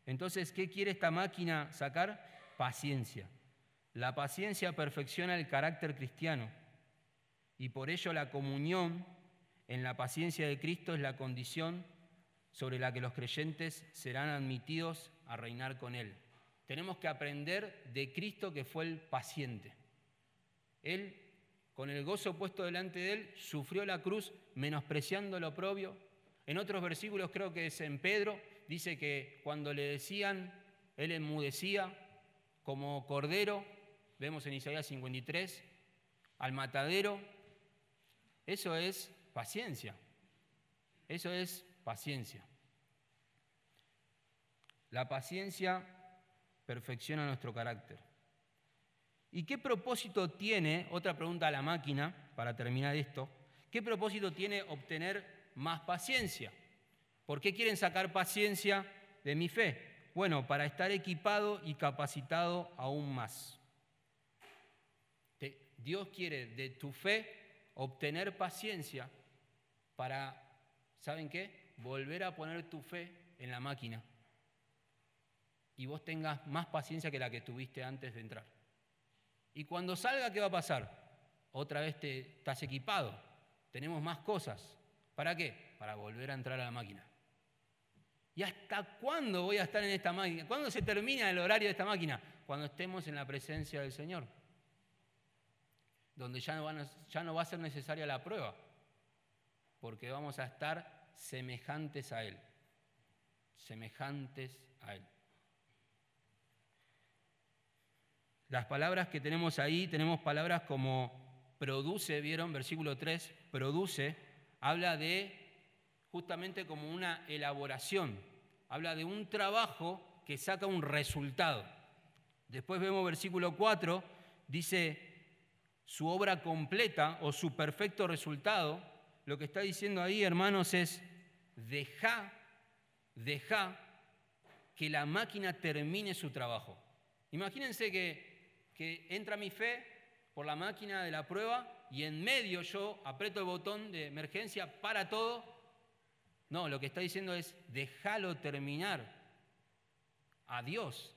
Entonces, ¿qué quiere esta máquina sacar? Paciencia. La paciencia perfecciona el carácter cristiano y por ello la comunión en la paciencia de Cristo es la condición sobre la que los creyentes serán admitidos a reinar con Él. Tenemos que aprender de Cristo que fue el paciente. Él, con el gozo puesto delante de Él, sufrió la cruz menospreciando lo propio. En otros versículos, creo que es en Pedro, dice que cuando le decían, Él enmudecía como cordero, vemos en Isaías 53, al matadero. Eso es paciencia. Eso es paciencia. La paciencia perfecciona nuestro carácter. ¿Y qué propósito tiene, otra pregunta a la máquina, para terminar esto, qué propósito tiene obtener más paciencia? ¿Por qué quieren sacar paciencia de mi fe? Bueno, para estar equipado y capacitado aún más. Dios quiere de tu fe obtener paciencia para, ¿saben qué? Volver a poner tu fe en la máquina y vos tengas más paciencia que la que tuviste antes de entrar. Y cuando salga, ¿qué va a pasar? Otra vez te estás equipado, tenemos más cosas. ¿Para qué? Para volver a entrar a la máquina. ¿Y hasta cuándo voy a estar en esta máquina? ¿Cuándo se termina el horario de esta máquina? Cuando estemos en la presencia del Señor donde ya no, ya no va a ser necesaria la prueba, porque vamos a estar semejantes a Él, semejantes a Él. Las palabras que tenemos ahí, tenemos palabras como produce, ¿vieron? Versículo 3, produce, habla de justamente como una elaboración, habla de un trabajo que saca un resultado. Después vemos versículo 4, dice, su obra completa o su perfecto resultado, lo que está diciendo ahí, hermanos, es deja, deja que la máquina termine su trabajo. Imagínense que, que entra mi fe por la máquina de la prueba y en medio yo aprieto el botón de emergencia para todo. No, lo que está diciendo es déjalo terminar a Dios,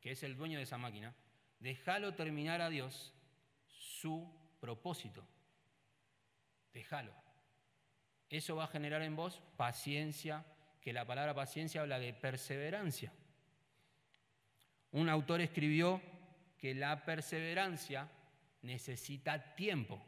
que es el dueño de esa máquina. Déjalo terminar a Dios su propósito. Déjalo. Eso va a generar en vos paciencia, que la palabra paciencia habla de perseverancia. Un autor escribió que la perseverancia necesita tiempo.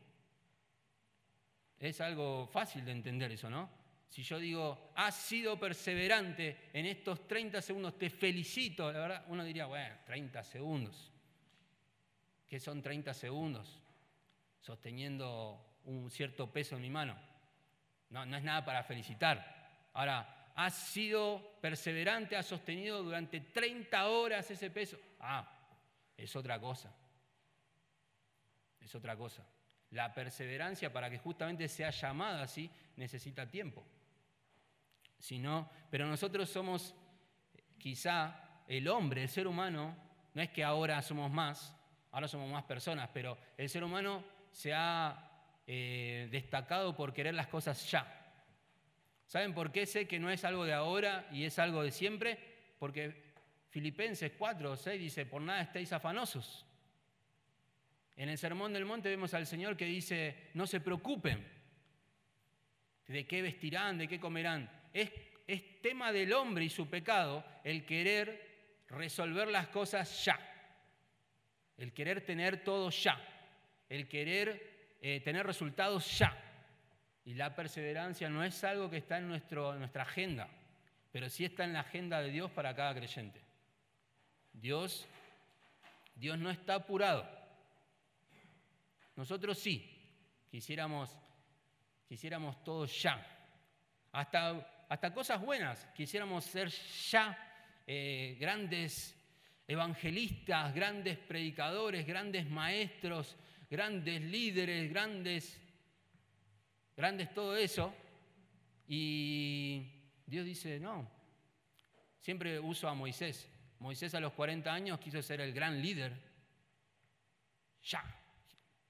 Es algo fácil de entender eso, ¿no? Si yo digo, has sido perseverante en estos 30 segundos, te felicito, la verdad, uno diría, bueno, 30 segundos. ¿Qué son 30 segundos? sosteniendo un cierto peso en mi mano. No, no es nada para felicitar. Ahora, has sido perseverante, has sostenido durante 30 horas ese peso. Ah, es otra cosa. Es otra cosa. La perseverancia, para que justamente sea llamada así, necesita tiempo. Si no, pero nosotros somos quizá el hombre, el ser humano, no es que ahora somos más, ahora somos más personas, pero el ser humano se ha eh, destacado por querer las cosas ya. ¿Saben por qué sé que no es algo de ahora y es algo de siempre? Porque Filipenses 4 o 6 dice, por nada estéis afanosos. En el Sermón del Monte vemos al Señor que dice, no se preocupen de qué vestirán, de qué comerán. Es, tema del hombre y su pecado el querer resolver las cosas ya, el querer tener todo ya el querer eh, tener resultados ya. Y la perseverancia no es algo que está en, nuestra agenda, pero sí está en la agenda de Dios para cada creyente. Dios, Dios no está apurado. Nosotros sí, quisiéramos quisiéramos todo ya. Hasta, hasta cosas buenas, quisiéramos ser ya eh, grandes evangelistas, grandes predicadores, grandes maestros, grandes líderes, grandes, grandes todo eso. Y Dios dice, no, siempre uso a Moisés. Moisés a los 40 años quiso ser el gran líder. Ya,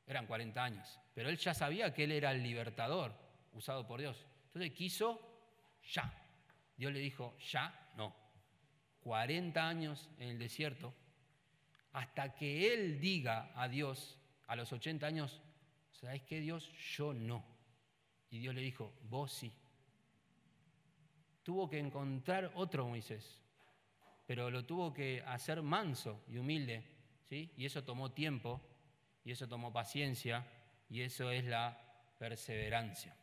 eran 40 años. Pero él ya sabía que él era el libertador usado por Dios. Entonces quiso ya. Dios le dijo, ya, no. 40 años en el desierto, hasta que él diga a Dios a los 80 años, ¿sabes qué Dios? Yo no. Y Dios le dijo, vos sí. Tuvo que encontrar otro Moisés, pero lo tuvo que hacer manso y humilde, ¿sí? Y eso tomó tiempo, y eso tomó paciencia, y eso es la perseverancia.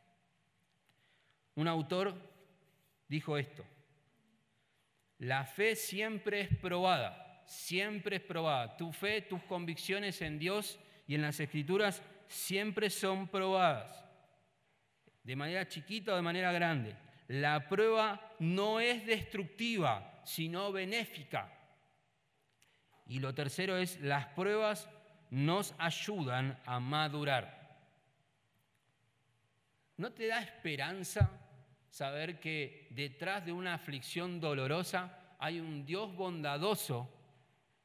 Un autor dijo esto, la fe siempre es probada, siempre es probada. Tu fe, tus convicciones en Dios y en las escrituras siempre son probadas, de manera chiquita o de manera grande. La prueba no es destructiva, sino benéfica. Y lo tercero es, las pruebas nos ayudan a madurar. ¿No te da esperanza saber que detrás de una aflicción dolorosa hay un Dios bondadoso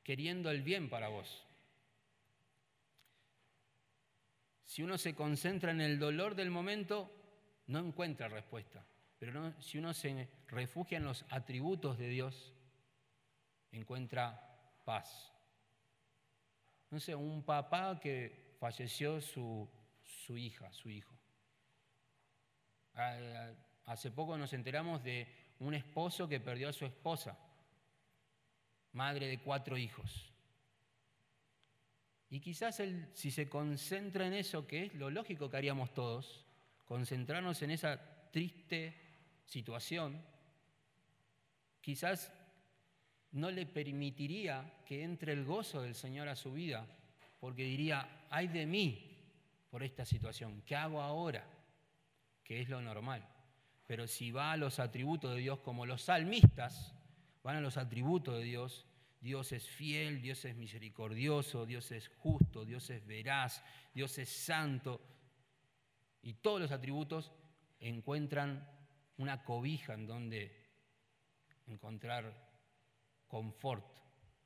queriendo el bien para vos. Si uno se concentra en el dolor del momento, no encuentra respuesta. Pero si uno se refugia en los atributos de Dios, encuentra paz. No sé, un papá que falleció su, su hija, su hijo. Hace poco nos enteramos de un esposo que perdió a su esposa, madre de cuatro hijos. Y quizás si se concentra en eso, que es lo lógico que haríamos todos, concentrarnos en esa triste situación, quizás no le permitiría que entre el gozo del Señor a su vida, porque diría, ay de mí por esta situación, ¿qué hago ahora? Que es lo normal. Pero si va a los atributos de Dios como los salmistas, van a los atributos de Dios, Dios es fiel, Dios es misericordioso, Dios es justo, Dios es veraz, Dios es santo. Y todos los atributos encuentran una cobija en donde encontrar confort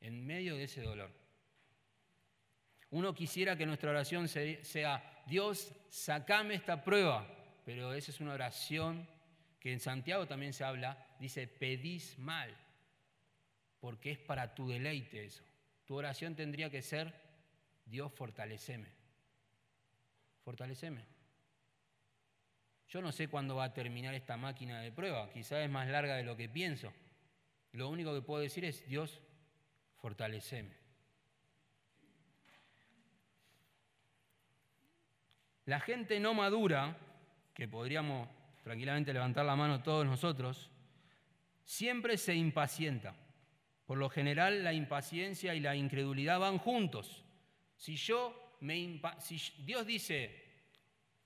en medio de ese dolor. Uno quisiera que nuestra oración sea, Dios, sacame esta prueba, pero esa es una oración que en Santiago también se habla, dice, pedís mal, porque es para tu deleite eso. Tu oración tendría que ser, Dios, fortaleceme. Fortaleceme. Yo no sé cuándo va a terminar esta máquina de prueba, quizás es más larga de lo que pienso. Lo único que puedo decir es, Dios, fortaleceme. La gente no madura, que podríamos tranquilamente levantar la mano todos nosotros, siempre se impacienta. Por lo general la impaciencia y la incredulidad van juntos. Si yo me si Dios dice,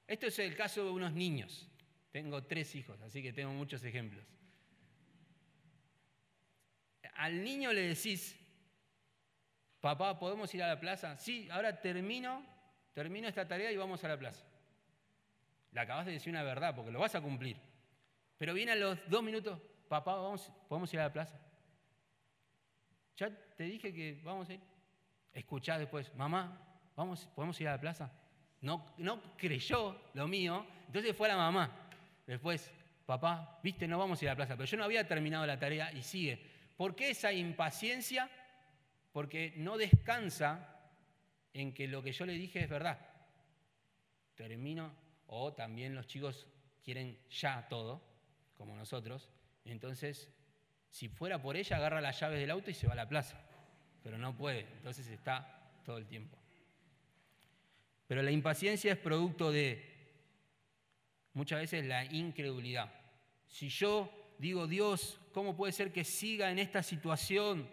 esto es el caso de unos niños, tengo tres hijos, así que tengo muchos ejemplos. Al niño le decís, papá, ¿podemos ir a la plaza? Sí, ahora termino, termino esta tarea y vamos a la plaza. Le acabas de decir una verdad porque lo vas a cumplir. Pero viene a los dos minutos, papá, vamos, ¿podemos ir a la plaza? Ya te dije que vamos a ir. Escuchá después, mamá, vamos, ¿podemos ir a la plaza? No, creyó lo mío, entonces fue a la mamá. Después, papá, viste, no vamos a ir a la plaza, pero yo no había terminado la tarea y sigue. ¿Por qué esa impaciencia? Porque no descansa en que lo que yo le dije es verdad. Termino o también los chicos quieren ya todo, como nosotros. Entonces, si fuera por ella, agarra las llaves del auto y se va a la plaza. Pero no puede, entonces está todo el tiempo. Pero la impaciencia es producto de muchas veces la incredulidad. Si yo digo, Dios, ¿cómo puede ser que siga en esta situación?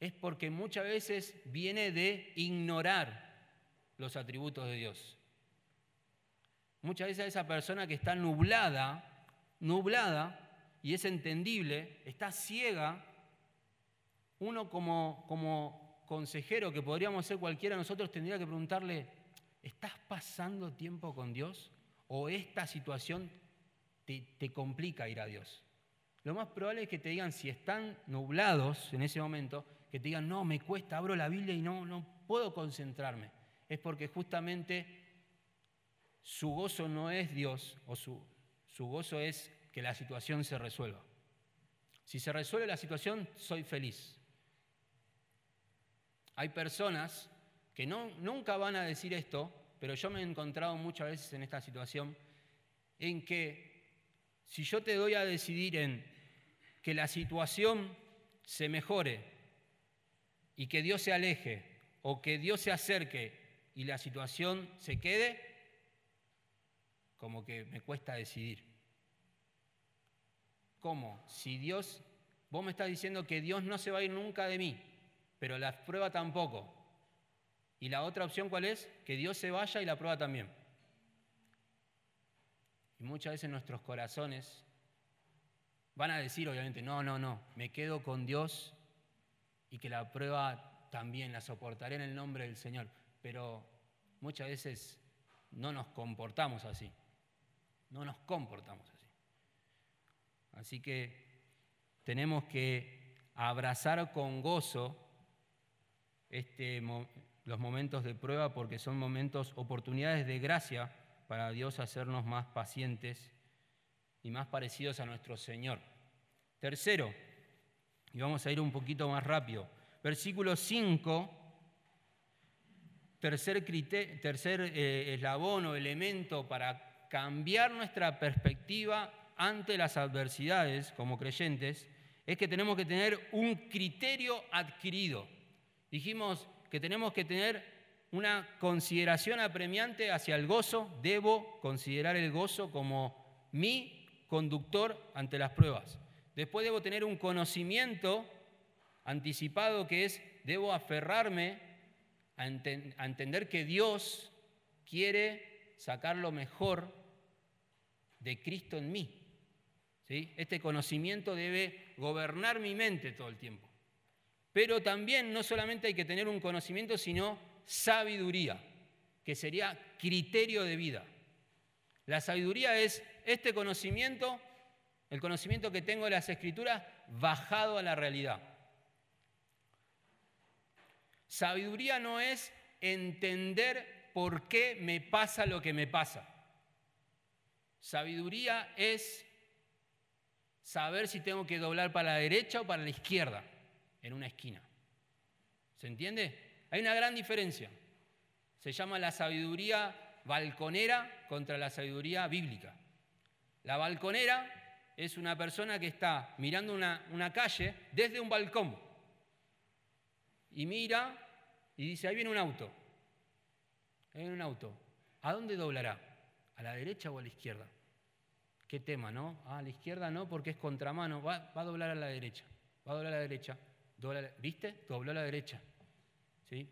Es porque muchas veces viene de ignorar los atributos de Dios. Muchas veces esa persona que está nublada, nublada, y es entendible, está ciega, uno como, como consejero, que podríamos ser cualquiera de nosotros, tendría que preguntarle, ¿estás pasando tiempo con Dios? ¿O esta situación te, te complica ir a Dios? Lo más probable es que te digan, si están nublados en ese momento, que te digan, no, me cuesta, abro la Biblia y no, no puedo concentrarme. Es porque justamente su gozo no es Dios, o su, su gozo es que la situación se resuelva. Si se resuelve la situación, soy feliz. Hay personas que no, nunca van a decir esto, pero yo me he encontrado muchas veces en esta situación en que si yo te doy a decidir en que la situación se mejore y que Dios se aleje o que Dios se acerque y la situación se quede, como que me cuesta decidir. ¿Cómo? Si Dios, vos me estás diciendo que Dios no se va a ir nunca de mí, pero la prueba tampoco. ¿Y la otra opción cuál es? Que Dios se vaya y la prueba también. Y muchas veces nuestros corazones van a decir, obviamente, no, no, no, me quedo con Dios y que la prueba también la soportaré en el nombre del Señor. Pero muchas veces no nos comportamos así. No nos comportamos así. Así que tenemos que abrazar con gozo este, los momentos de prueba porque son momentos, oportunidades de gracia para Dios hacernos más pacientes y más parecidos a nuestro Señor. Tercero, y vamos a ir un poquito más rápido, versículo 5, tercer, tercer eh, eslabón o elemento para cambiar nuestra perspectiva ante las adversidades como creyentes, es que tenemos que tener un criterio adquirido. Dijimos, que tenemos que tener una consideración apremiante hacia el gozo. Debo considerar el gozo como mi conductor ante las pruebas. Después debo tener un conocimiento anticipado que es, debo aferrarme a, entender que Dios quiere sacar lo mejor de Cristo en mí. Este conocimiento debe gobernar mi mente todo el tiempo. Pero también no solamente hay que tener un conocimiento, sino sabiduría, que sería criterio de vida. La sabiduría es este conocimiento, el conocimiento que tengo de las escrituras, bajado a la realidad. Sabiduría no es entender por qué me pasa lo que me pasa. Sabiduría es saber si tengo que doblar para la derecha o para la izquierda en una esquina. ¿Se entiende? Hay una gran diferencia. Se llama la sabiduría balconera contra la sabiduría bíblica. La balconera es una persona que está mirando una, calle desde un balcón y mira y dice, ahí viene un auto. Ahí viene un auto. ¿A dónde doblará? ¿A la derecha o a la izquierda? Qué tema, ¿no? Ah, a la izquierda no, porque es contramano. Va a doblar a la derecha. Va a doblar a la derecha. ¿Viste? Dobló a la derecha. ¿Sí?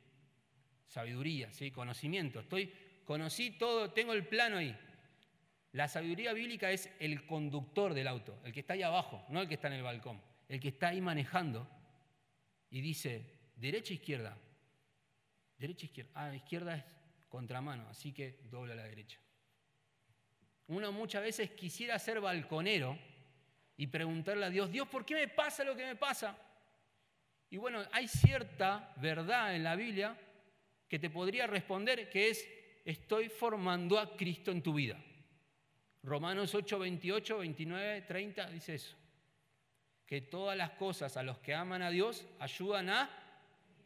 Sabiduría, ¿sí? Conocimiento. Estoy, conocí todo, tengo el plano ahí. La sabiduría bíblica es el conductor del auto, el que está ahí abajo, no el que está en el balcón. El que está ahí manejando y dice, derecha, izquierda. Derecha, izquierda. Ah, izquierda es contramano, así que dobla a la derecha. Uno muchas veces quisiera ser balconero y preguntarle a Dios, Dios, ¿por qué me pasa lo que me pasa? Y bueno, hay cierta verdad en la Biblia que te podría responder que es, estoy formando a Cristo en tu vida. Romanos 8, 28, 29, 30 dice eso. Que todas las cosas a los que aman a Dios ayudan a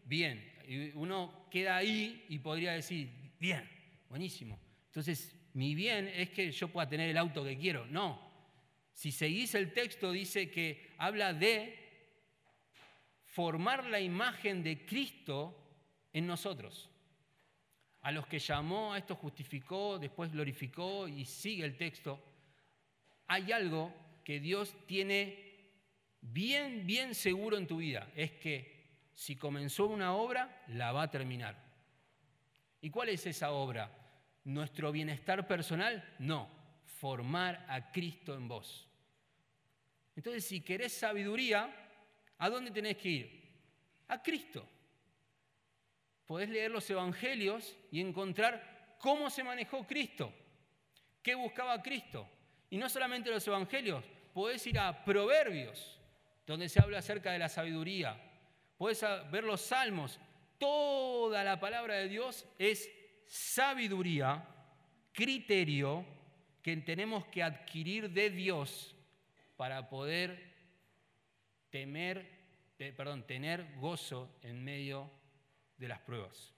bien. Y uno queda ahí y podría decir, bien, buenísimo. Entonces, mi bien es que yo pueda tener el auto que quiero. No. Si seguís el texto, dice que habla de formar la imagen de Cristo en nosotros. A los que llamó, a esto justificó, después glorificó y sigue el texto. Hay algo que Dios tiene bien, bien seguro en tu vida. Es que si comenzó una obra, la va a terminar. ¿Y cuál es esa obra? nuestro bienestar personal, no, formar a Cristo en vos. Entonces, si querés sabiduría, ¿a dónde tenés que ir? A Cristo. Podés leer los evangelios y encontrar cómo se manejó Cristo, qué buscaba Cristo. Y no solamente los evangelios, podés ir a Proverbios, donde se habla acerca de la sabiduría. Podés ver los salmos. Toda la palabra de Dios es sabiduría, criterio que tenemos que adquirir de Dios para poder temer, perdón, tener gozo en medio de las pruebas.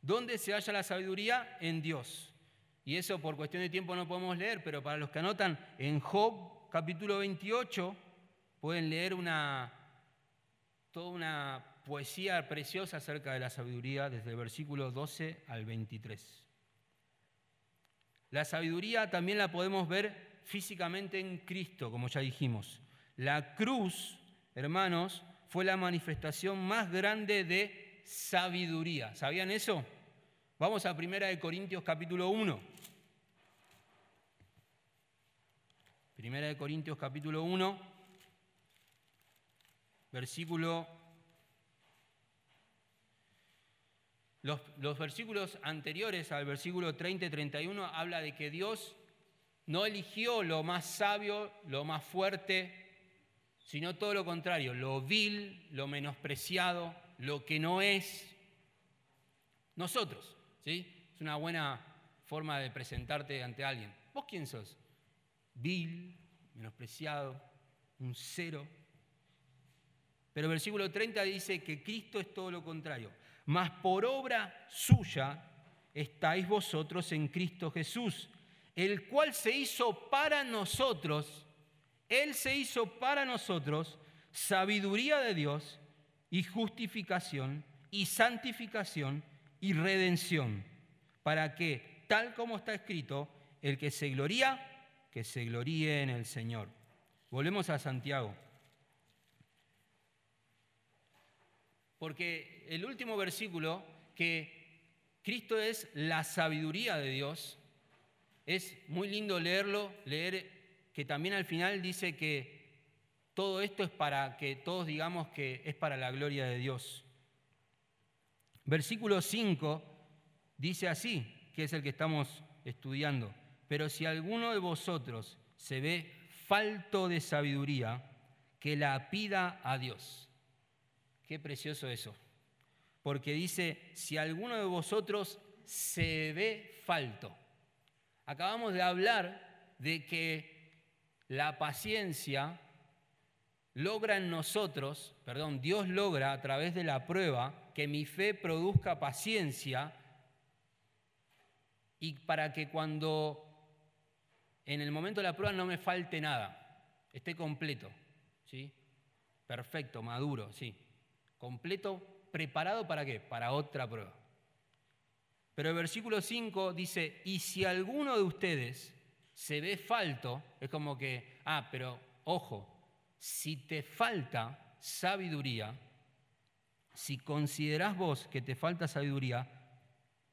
¿Dónde se halla la sabiduría? En Dios. Y eso por cuestión de tiempo no podemos leer, pero para los que anotan en Job capítulo 28 pueden leer una, toda una poesía preciosa acerca de la sabiduría desde el versículo 12 al 23. La sabiduría también la podemos ver físicamente en Cristo, como ya dijimos. La cruz, hermanos, fue la manifestación más grande de sabiduría. ¿Sabían eso? Vamos a 1 Corintios capítulo 1. Primera de Corintios capítulo 1, versículo... Los, los versículos anteriores al versículo 30 y 31 habla de que Dios no eligió lo más sabio, lo más fuerte, sino todo lo contrario, lo vil, lo menospreciado, lo que no es. Nosotros, ¿sí? Es una buena forma de presentarte ante alguien. ¿Vos quién sos? vil, menospreciado, un cero. Pero el versículo 30 dice que Cristo es todo lo contrario. Mas por obra suya estáis vosotros en Cristo Jesús, el cual se hizo para nosotros, Él se hizo para nosotros sabiduría de Dios y justificación y santificación y redención, para que, tal como está escrito, el que se gloría, que se gloríe en el Señor. Volvemos a Santiago. Porque el último versículo, que Cristo es la sabiduría de Dios, es muy lindo leerlo, leer que también al final dice que todo esto es para que todos digamos que es para la gloria de Dios. Versículo 5 dice así, que es el que estamos estudiando. Pero si alguno de vosotros se ve falto de sabiduría, que la pida a Dios. Qué precioso eso. Porque dice, si alguno de vosotros se ve falto. Acabamos de hablar de que la paciencia logra en nosotros, perdón, Dios logra a través de la prueba que mi fe produzca paciencia y para que cuando en el momento de la prueba no me falte nada, esté completo, ¿sí? Perfecto, maduro, sí. Completo, preparado para qué? Para otra prueba. Pero el versículo 5 dice, y si alguno de ustedes se ve falto, es como que, ah, pero ojo, si te falta sabiduría, si considerás vos que te falta sabiduría,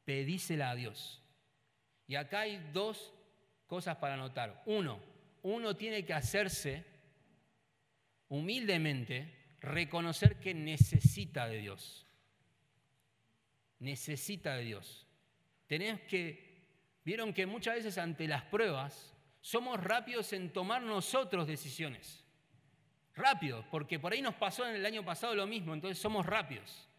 pedísela a Dios. Y acá hay dos cosas para notar. Uno, uno tiene que hacerse humildemente reconocer que necesita de Dios. Necesita de Dios. Tenemos que, vieron que muchas veces ante las pruebas somos rápidos en tomar nosotros decisiones. Rápidos, porque por ahí nos pasó en el año pasado lo mismo, entonces somos rápidos.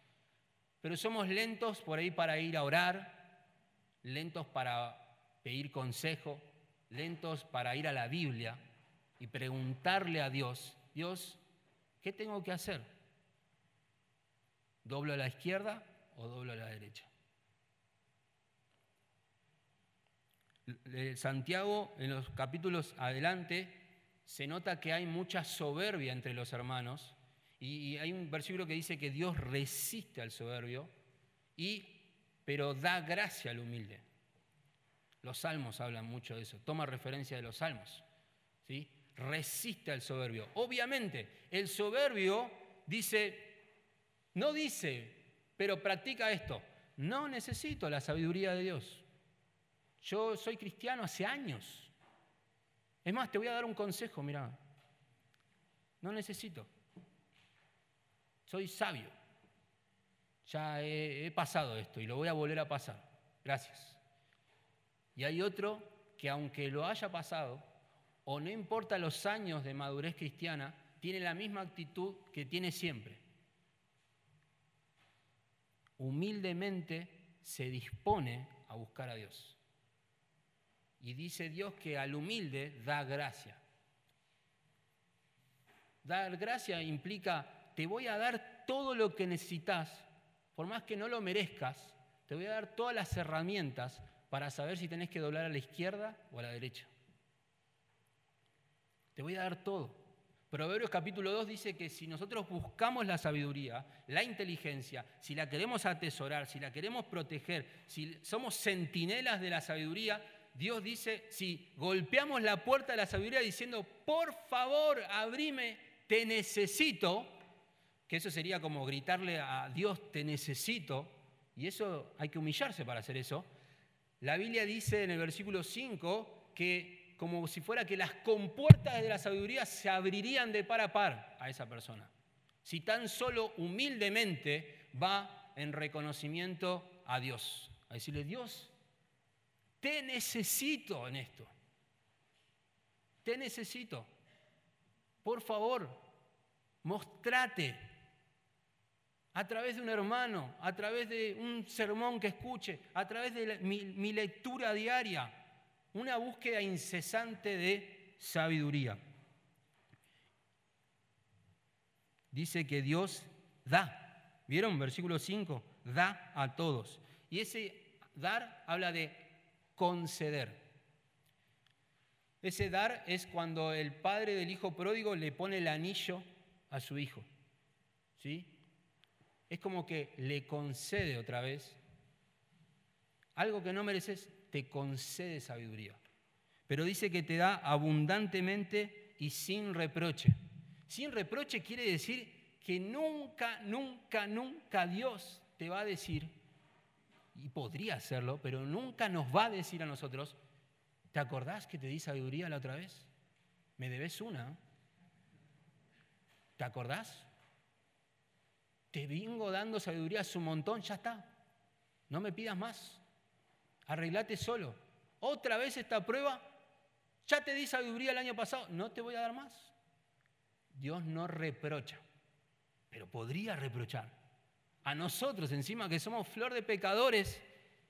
Pero somos lentos por ahí para ir a orar, lentos para pedir consejo, lentos para ir a la Biblia y preguntarle a Dios, Dios, ¿qué tengo que hacer? ¿Doblo a la izquierda o doblo a la derecha? Santiago, en los capítulos adelante, se nota que hay mucha soberbia entre los hermanos y hay un versículo que dice que Dios resiste al soberbio, y, pero da gracia al humilde. Los salmos hablan mucho de eso, toma referencia de los salmos. ¿sí? Resiste al soberbio. Obviamente, el soberbio dice, no dice, pero practica esto. no necesito la sabiduría de Dios. Yo soy cristiano hace años. Es más, te voy a dar un consejo, mira. No necesito. Soy sabio. Ya he, pasado esto y lo voy a volver a pasar. Gracias. Y hay otro que aunque lo haya pasado, o no importa los años de madurez cristiana, tiene la misma actitud que tiene siempre. Humildemente se dispone a buscar a Dios. Y dice Dios que al humilde da gracia. Dar gracia implica, te voy a dar todo lo que necesitas, por más que no lo merezcas, te voy a dar todas las herramientas para saber si tenés que doblar a la izquierda o a la derecha. Te voy a dar todo. Proverbios capítulo 2 dice que si nosotros buscamos la sabiduría, la inteligencia, si la queremos atesorar, si la queremos proteger, si somos centinelas de la sabiduría, Dios dice, si golpeamos la puerta de la sabiduría diciendo, por favor, abrime, te necesito, que eso sería como gritarle a Dios, te necesito, y eso hay que humillarse para hacer eso. La Biblia dice en el versículo 5 que como si fuera que las compuertas de la sabiduría se abrirían de par a par a esa persona. Si tan solo humildemente va en reconocimiento a Dios, a decirle, Dios, te necesito en esto. Te necesito. Por favor, mostrate a través de un hermano, a través de un sermón que escuche, a través de mi, mi lectura diaria, una búsqueda incesante de sabiduría. Dice que Dios da. ¿Vieron? Versículo 5, da a todos. Y ese dar habla de conceder. Ese dar es cuando el padre del hijo pródigo le pone el anillo a su hijo. ¿Sí? Es como que le concede otra vez algo que no mereces, te concede sabiduría. Pero dice que te da abundantemente y sin reproche. Sin reproche quiere decir que nunca, nunca, nunca Dios te va a decir, y podría hacerlo, pero nunca nos va a decir a nosotros, ¿te acordás que te di sabiduría la otra vez? Me debes una. ¿Te acordás? Te vengo dando sabiduría a un montón, ya está. No me pidas más. Arreglate solo. Otra vez esta prueba, ya te di sabiduría el año pasado, no te voy a dar más. Dios no reprocha, pero podría reprochar a nosotros encima que somos flor de pecadores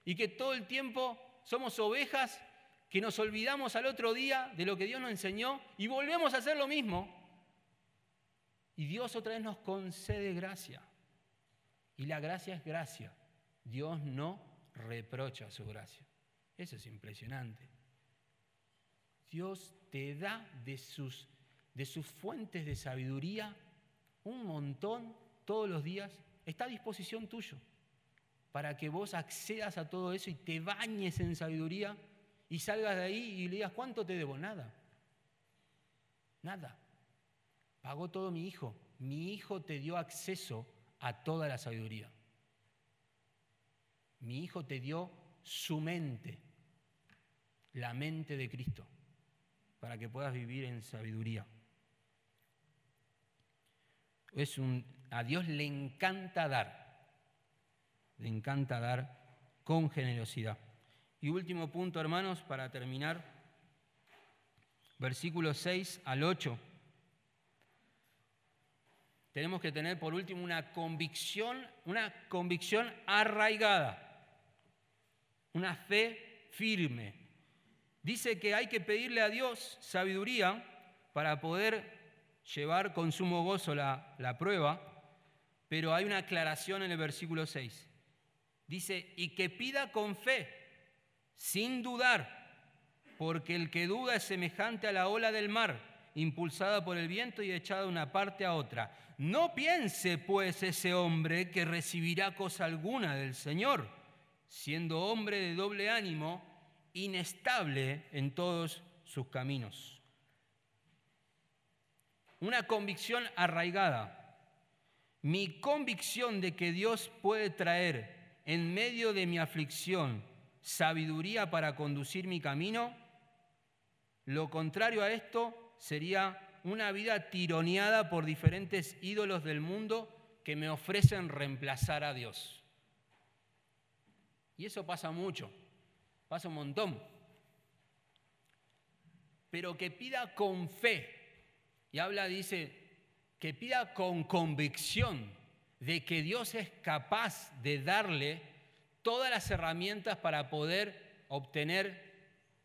y que todo el tiempo somos ovejas que nos olvidamos al otro día de lo que Dios nos enseñó y volvemos a hacer lo mismo. Y Dios otra vez nos concede gracia. Y la gracia es gracia. Dios no reprocha su gracia. Eso es impresionante. Dios te da de sus, de sus fuentes de sabiduría un montón todos los días está a disposición tuyo para que vos accedas a todo eso y te bañes en sabiduría y salgas de ahí y le digas, ¿cuánto te debo? Nada. Nada. Pagó todo mi hijo. Mi hijo te dio acceso a toda la sabiduría. Mi hijo te dio su mente, la mente de Cristo, para que puedas vivir en sabiduría. Es un, a Dios le encanta dar, le encanta dar con generosidad. Y último punto, hermanos, para terminar, versículos 6 al 8. Tenemos que tener por último una convicción, una convicción arraigada, una fe firme. Dice que hay que pedirle a Dios sabiduría para poder llevar con sumo gozo la, la prueba, pero hay una aclaración en el versículo 6. Dice, y que pida con fe, sin dudar, porque el que duda es semejante a la ola del mar, impulsada por el viento y echada de una parte a otra. No piense pues ese hombre que recibirá cosa alguna del Señor, siendo hombre de doble ánimo, inestable en todos sus caminos. Una convicción arraigada mi convicción de que Dios puede traer en medio de mi aflicción sabiduría para conducir mi camino? Lo contrario a esto sería una vida tironeada por diferentes ídolos del mundo que me ofrecen reemplazar a Dios. Y eso pasa mucho, pasa un montón. Pero que pida con fe, y habla, dice, que pida con convicción de que Dios es capaz de darle todas las herramientas para poder obtener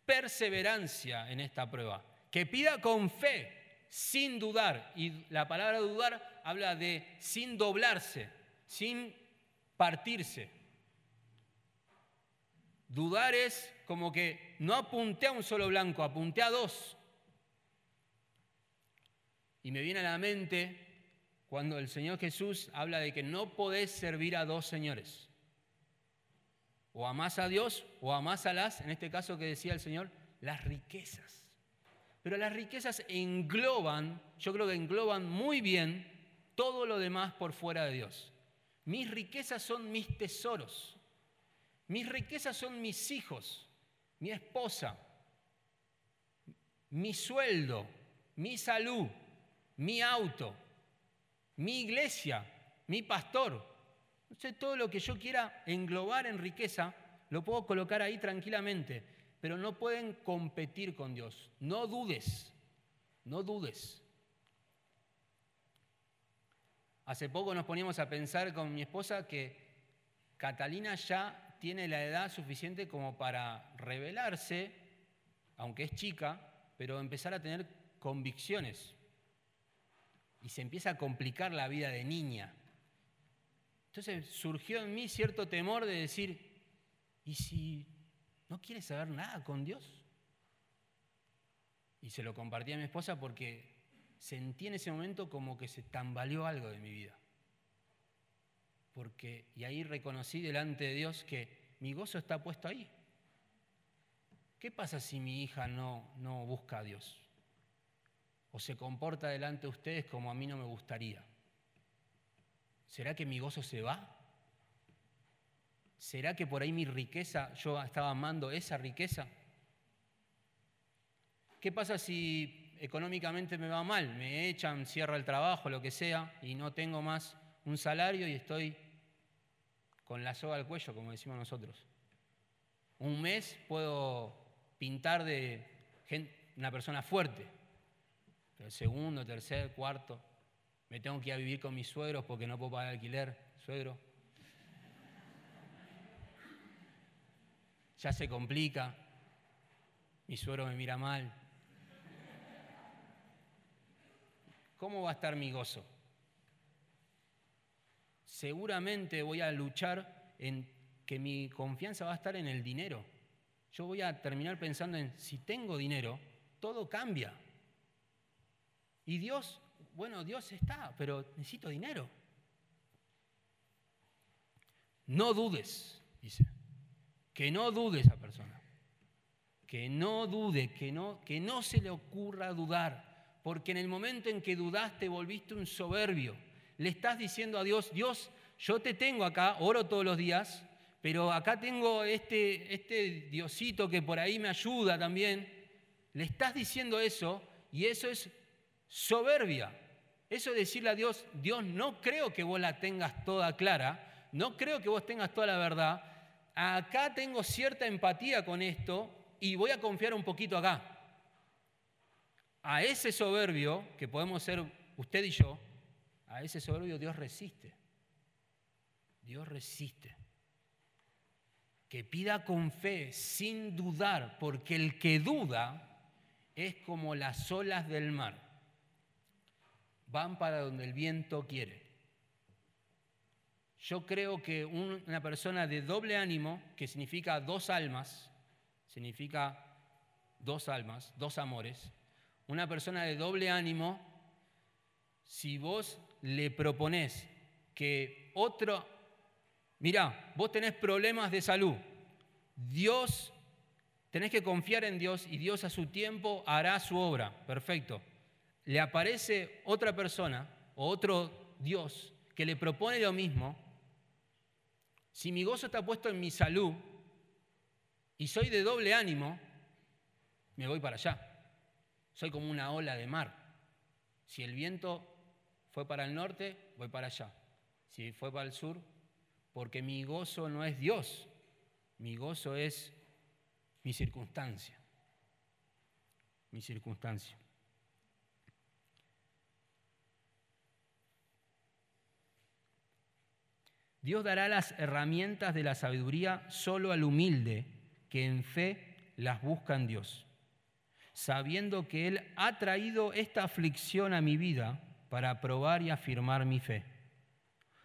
perseverancia en esta prueba. Que pida con fe, sin dudar. Y la palabra dudar habla de sin doblarse, sin partirse. Dudar es como que no apunté a un solo blanco, apunté a dos. Y me viene a la mente cuando el Señor Jesús habla de que no podés servir a dos señores. O amás a Dios o amás a las, en este caso que decía el Señor, las riquezas. Pero las riquezas engloban, yo creo que engloban muy bien todo lo demás por fuera de Dios. Mis riquezas son mis tesoros. Mis riquezas son mis hijos, mi esposa, mi sueldo, mi salud, mi auto, mi iglesia, mi pastor. sé todo lo que yo quiera englobar en riqueza, lo puedo colocar ahí tranquilamente, pero no pueden competir con Dios. No dudes, no dudes. Hace poco nos poníamos a pensar con mi esposa que Catalina ya tiene la edad suficiente como para revelarse, aunque es chica, pero empezar a tener convicciones. Y se empieza a complicar la vida de niña. Entonces surgió en mí cierto temor de decir, ¿y si ¿No quiere saber nada con Dios? Y se lo compartí a mi esposa porque sentí en ese momento como que se tambaleó algo de mi vida. Porque, y ahí reconocí delante de Dios que mi gozo está puesto ahí. ¿Qué pasa si mi hija no, no busca a Dios? O se comporta delante de ustedes como a mí no me gustaría. ¿Será que mi gozo se va? ¿Será que por ahí mi riqueza, yo estaba amando esa riqueza? ¿Qué pasa si económicamente me va mal? Me echan, cierra el trabajo, lo que sea, y no tengo más un salario y estoy con la soga al cuello, como decimos nosotros. Un mes puedo pintar de una persona fuerte, el segundo, tercer, cuarto, me tengo que ir a vivir con mis suegros porque no puedo pagar alquiler, suegro ya se complica, mi suero me mira mal. ¿Cómo va a estar mi gozo? Seguramente voy a luchar en que mi confianza va a estar en el dinero. Yo voy a terminar pensando en si tengo dinero, todo cambia. Y Dios, bueno, Dios está, pero necesito dinero. No dudes, dice. Que no dude esa persona. Que no dude, que no, que no se le ocurra dudar. Porque en el momento en que dudaste volviste un soberbio. Le estás diciendo a Dios, Dios, yo te tengo acá, oro todos los días, pero acá tengo este, este Diosito que por ahí me ayuda también. Le estás diciendo eso y eso es soberbia. Eso es decirle a Dios, Dios, no creo que vos la tengas toda clara, no creo que vos tengas toda la verdad, acá tengo cierta empatía con esto y voy a confiar un poquito acá. A ese soberbio, que podemos ser usted y yo, a ese soberbio Dios resiste. Dios resiste. Que pida con fe, sin dudar, porque el que duda es como las olas del mar. Van para donde el viento quiere. Yo creo que una persona de doble ánimo, que significa dos almas, significa dos almas, dos amores, una persona de doble ánimo, si vos le proponés que otro, mirá, vos tenés problemas de salud, Dios, tenés que confiar en Dios y Dios a su tiempo hará su obra, perfecto. Le aparece otra persona o otro Dios que le propone lo mismo, Si mi gozo está puesto en mi salud y soy de doble ánimo, me voy para allá. Soy como una ola de mar. Si el viento fue para el norte, voy para allá. Si fue para el sur, porque mi gozo no es Dios, mi gozo es mi circunstancia. Mi circunstancia. Dios dará las herramientas de la sabiduría solo al humilde que en fe las busca en Dios, sabiendo que Él ha traído esta aflicción a mi vida para probar y afirmar mi fe.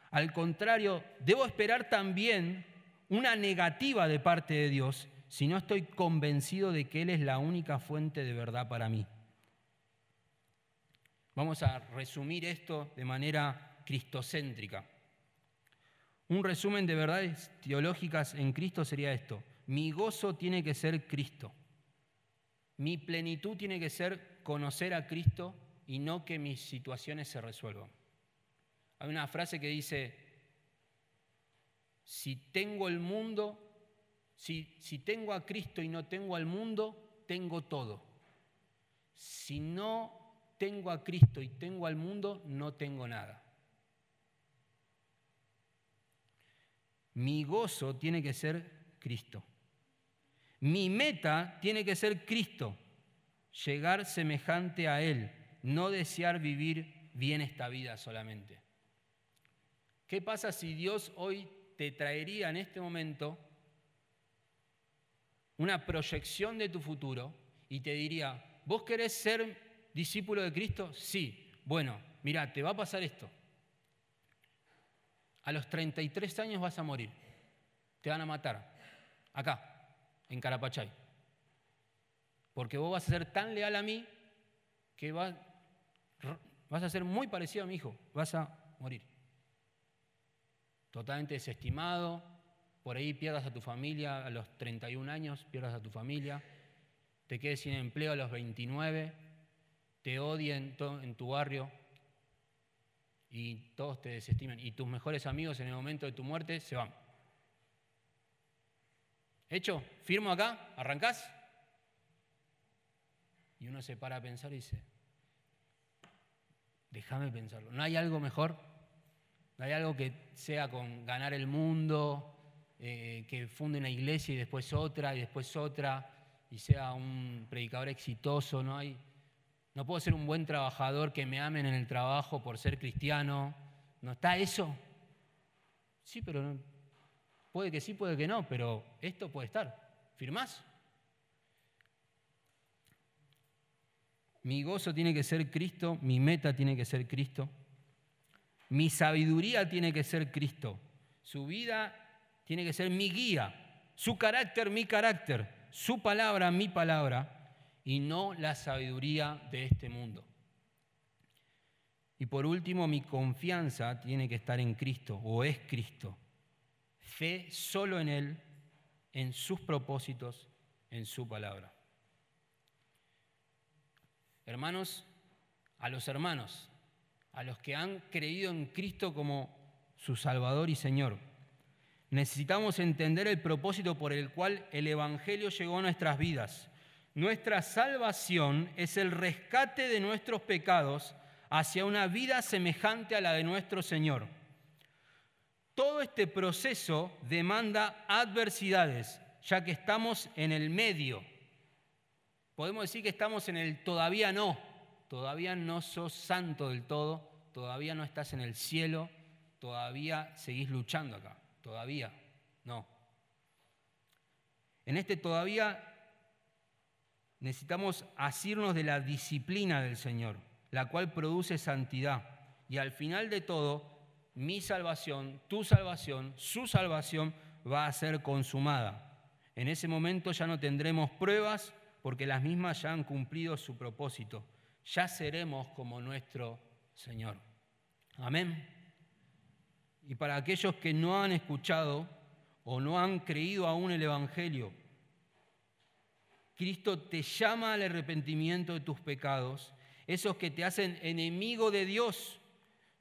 Al contrario, debo esperar también una negativa de parte de Dios si no estoy convencido de que Él es la única fuente de verdad para mí. Vamos a resumir esto de manera cristocéntrica. Un resumen de verdades teológicas en Cristo sería esto. Mi gozo tiene que ser Cristo. Mi plenitud tiene que ser conocer a Cristo y no que mis situaciones se resuelvan. Hay una frase que dice, si tengo el mundo, si, si tengo a Cristo y no tengo al mundo, tengo todo. Si no tengo a Cristo y tengo al mundo, no tengo nada. Mi gozo tiene que ser Cristo. Mi meta tiene que ser Cristo, llegar semejante a Él, no desear vivir bien esta vida solamente. ¿Qué pasa si Dios hoy te traería en este momento una proyección de tu futuro y te diría, ¿vos querés ser discípulo de Cristo? Sí. Bueno, mira, te va a pasar esto a los 33 años vas a morir. Te van a matar. Acá, en Carapachay. Porque vos vas a ser tan leal a mí que vas, a ser muy parecido a mi hijo. Vas a morir. Totalmente desestimado. Por ahí pierdas a tu familia a los 31 años, pierdas a tu familia. Te quedes sin empleo a los 29. Te odien en tu barrio y todos te desestiman y tus mejores amigos en el momento de tu muerte se van. ¿Hecho? ¿Firmo acá? ¿Arrancás? Y uno se para a pensar y dice, déjame pensarlo. ¿No hay algo mejor? ¿No hay algo que sea con ganar el mundo, eh, que funde una iglesia y después otra y después otra y sea un predicador exitoso? ¿No hay, no puedo ser un buen trabajador que me amen en el trabajo por ser cristiano. ¿No está eso? Sí, pero puede que sí, puede que no, pero esto puede estar. ¿Firmás? Mi gozo tiene que ser Cristo, mi meta tiene que ser Cristo, mi sabiduría tiene que ser Cristo, su vida tiene que ser mi guía, su carácter, mi carácter, su palabra, mi palabra y no la sabiduría de este mundo. Y por último, mi confianza tiene que estar en Cristo o es Cristo. Fe solo en Él, en sus propósitos, en su palabra. Hermanos, a los hermanos, a los que han creído en Cristo como su Salvador y Señor, necesitamos entender el propósito por el cual el Evangelio llegó a nuestras vidas nuestra salvación es el rescate de nuestros pecados hacia una vida semejante a la de nuestro Señor. Todo este proceso demanda adversidades, ya que estamos en el medio. Podemos decir que estamos en el todavía no, todavía no sos santo del todo, todavía no estás en el cielo, todavía seguís luchando acá, todavía no. En este todavía necesitamos asirnos de la disciplina del Señor, la cual produce santidad. Y al final de todo, mi salvación, tu salvación, su salvación va a ser consumada. En ese momento ya no tendremos pruebas porque las mismas ya han cumplido su propósito. Ya seremos como nuestro Señor. Amén. Y para aquellos que no han escuchado o no han creído aún el Evangelio, Cristo te llama al arrepentimiento de tus pecados, esos que te hacen enemigo de Dios.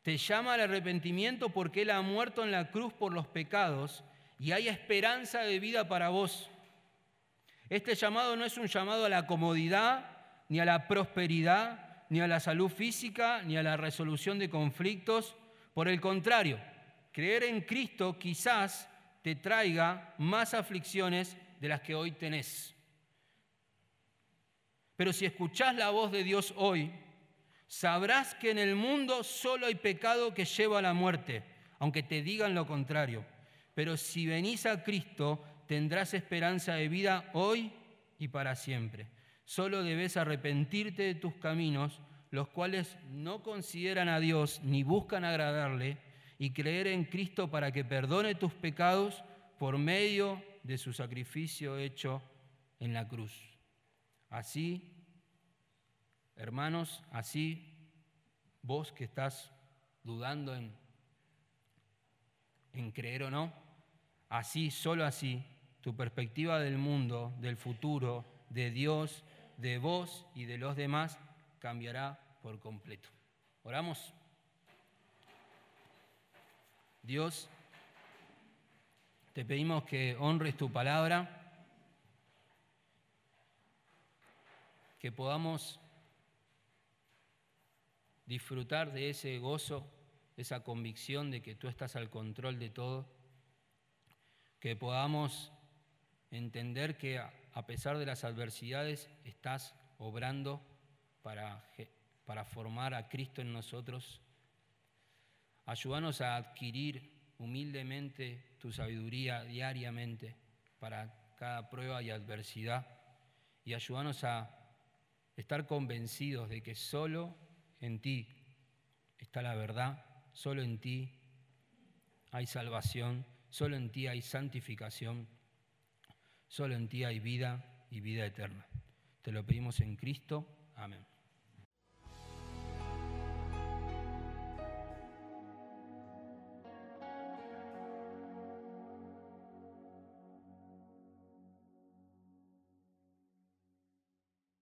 Te llama al arrepentimiento porque Él ha muerto en la cruz por los pecados y hay esperanza de vida para vos. Este llamado no es un llamado a la comodidad, ni a la prosperidad, ni a la salud física, ni a la resolución de conflictos. Por el contrario, creer en Cristo quizás te traiga más aflicciones de las que hoy tenés. Pero si escuchás la voz de Dios hoy, sabrás que en el mundo solo hay pecado que lleva a la muerte, aunque te digan lo contrario. Pero si venís a Cristo, tendrás esperanza de vida hoy y para siempre. Solo debes arrepentirte de tus caminos, los cuales no consideran a Dios ni buscan agradarle, y creer en Cristo para que perdone tus pecados por medio de su sacrificio hecho en la cruz. Así, hermanos, así vos que estás dudando en, creer o no, así, solo así, tu perspectiva del mundo, del futuro, de Dios, de vos y de los demás cambiará por completo. Oramos. Dios, te pedimos que honres tu palabra, que podamos disfrutar de ese gozo, esa convicción de que tú estás al control de todo, que podamos entender que a pesar de las adversidades estás obrando para, para formar a Cristo en nosotros. Ayúdanos a adquirir humildemente tu sabiduría diariamente para cada prueba y adversidad y ayúdanos a estar convencidos de que solo en ti está la verdad, solo en ti hay salvación, solo en ti hay santificación Solo en ti hay vida y vida eterna. Te lo pedimos en Cristo. Amén.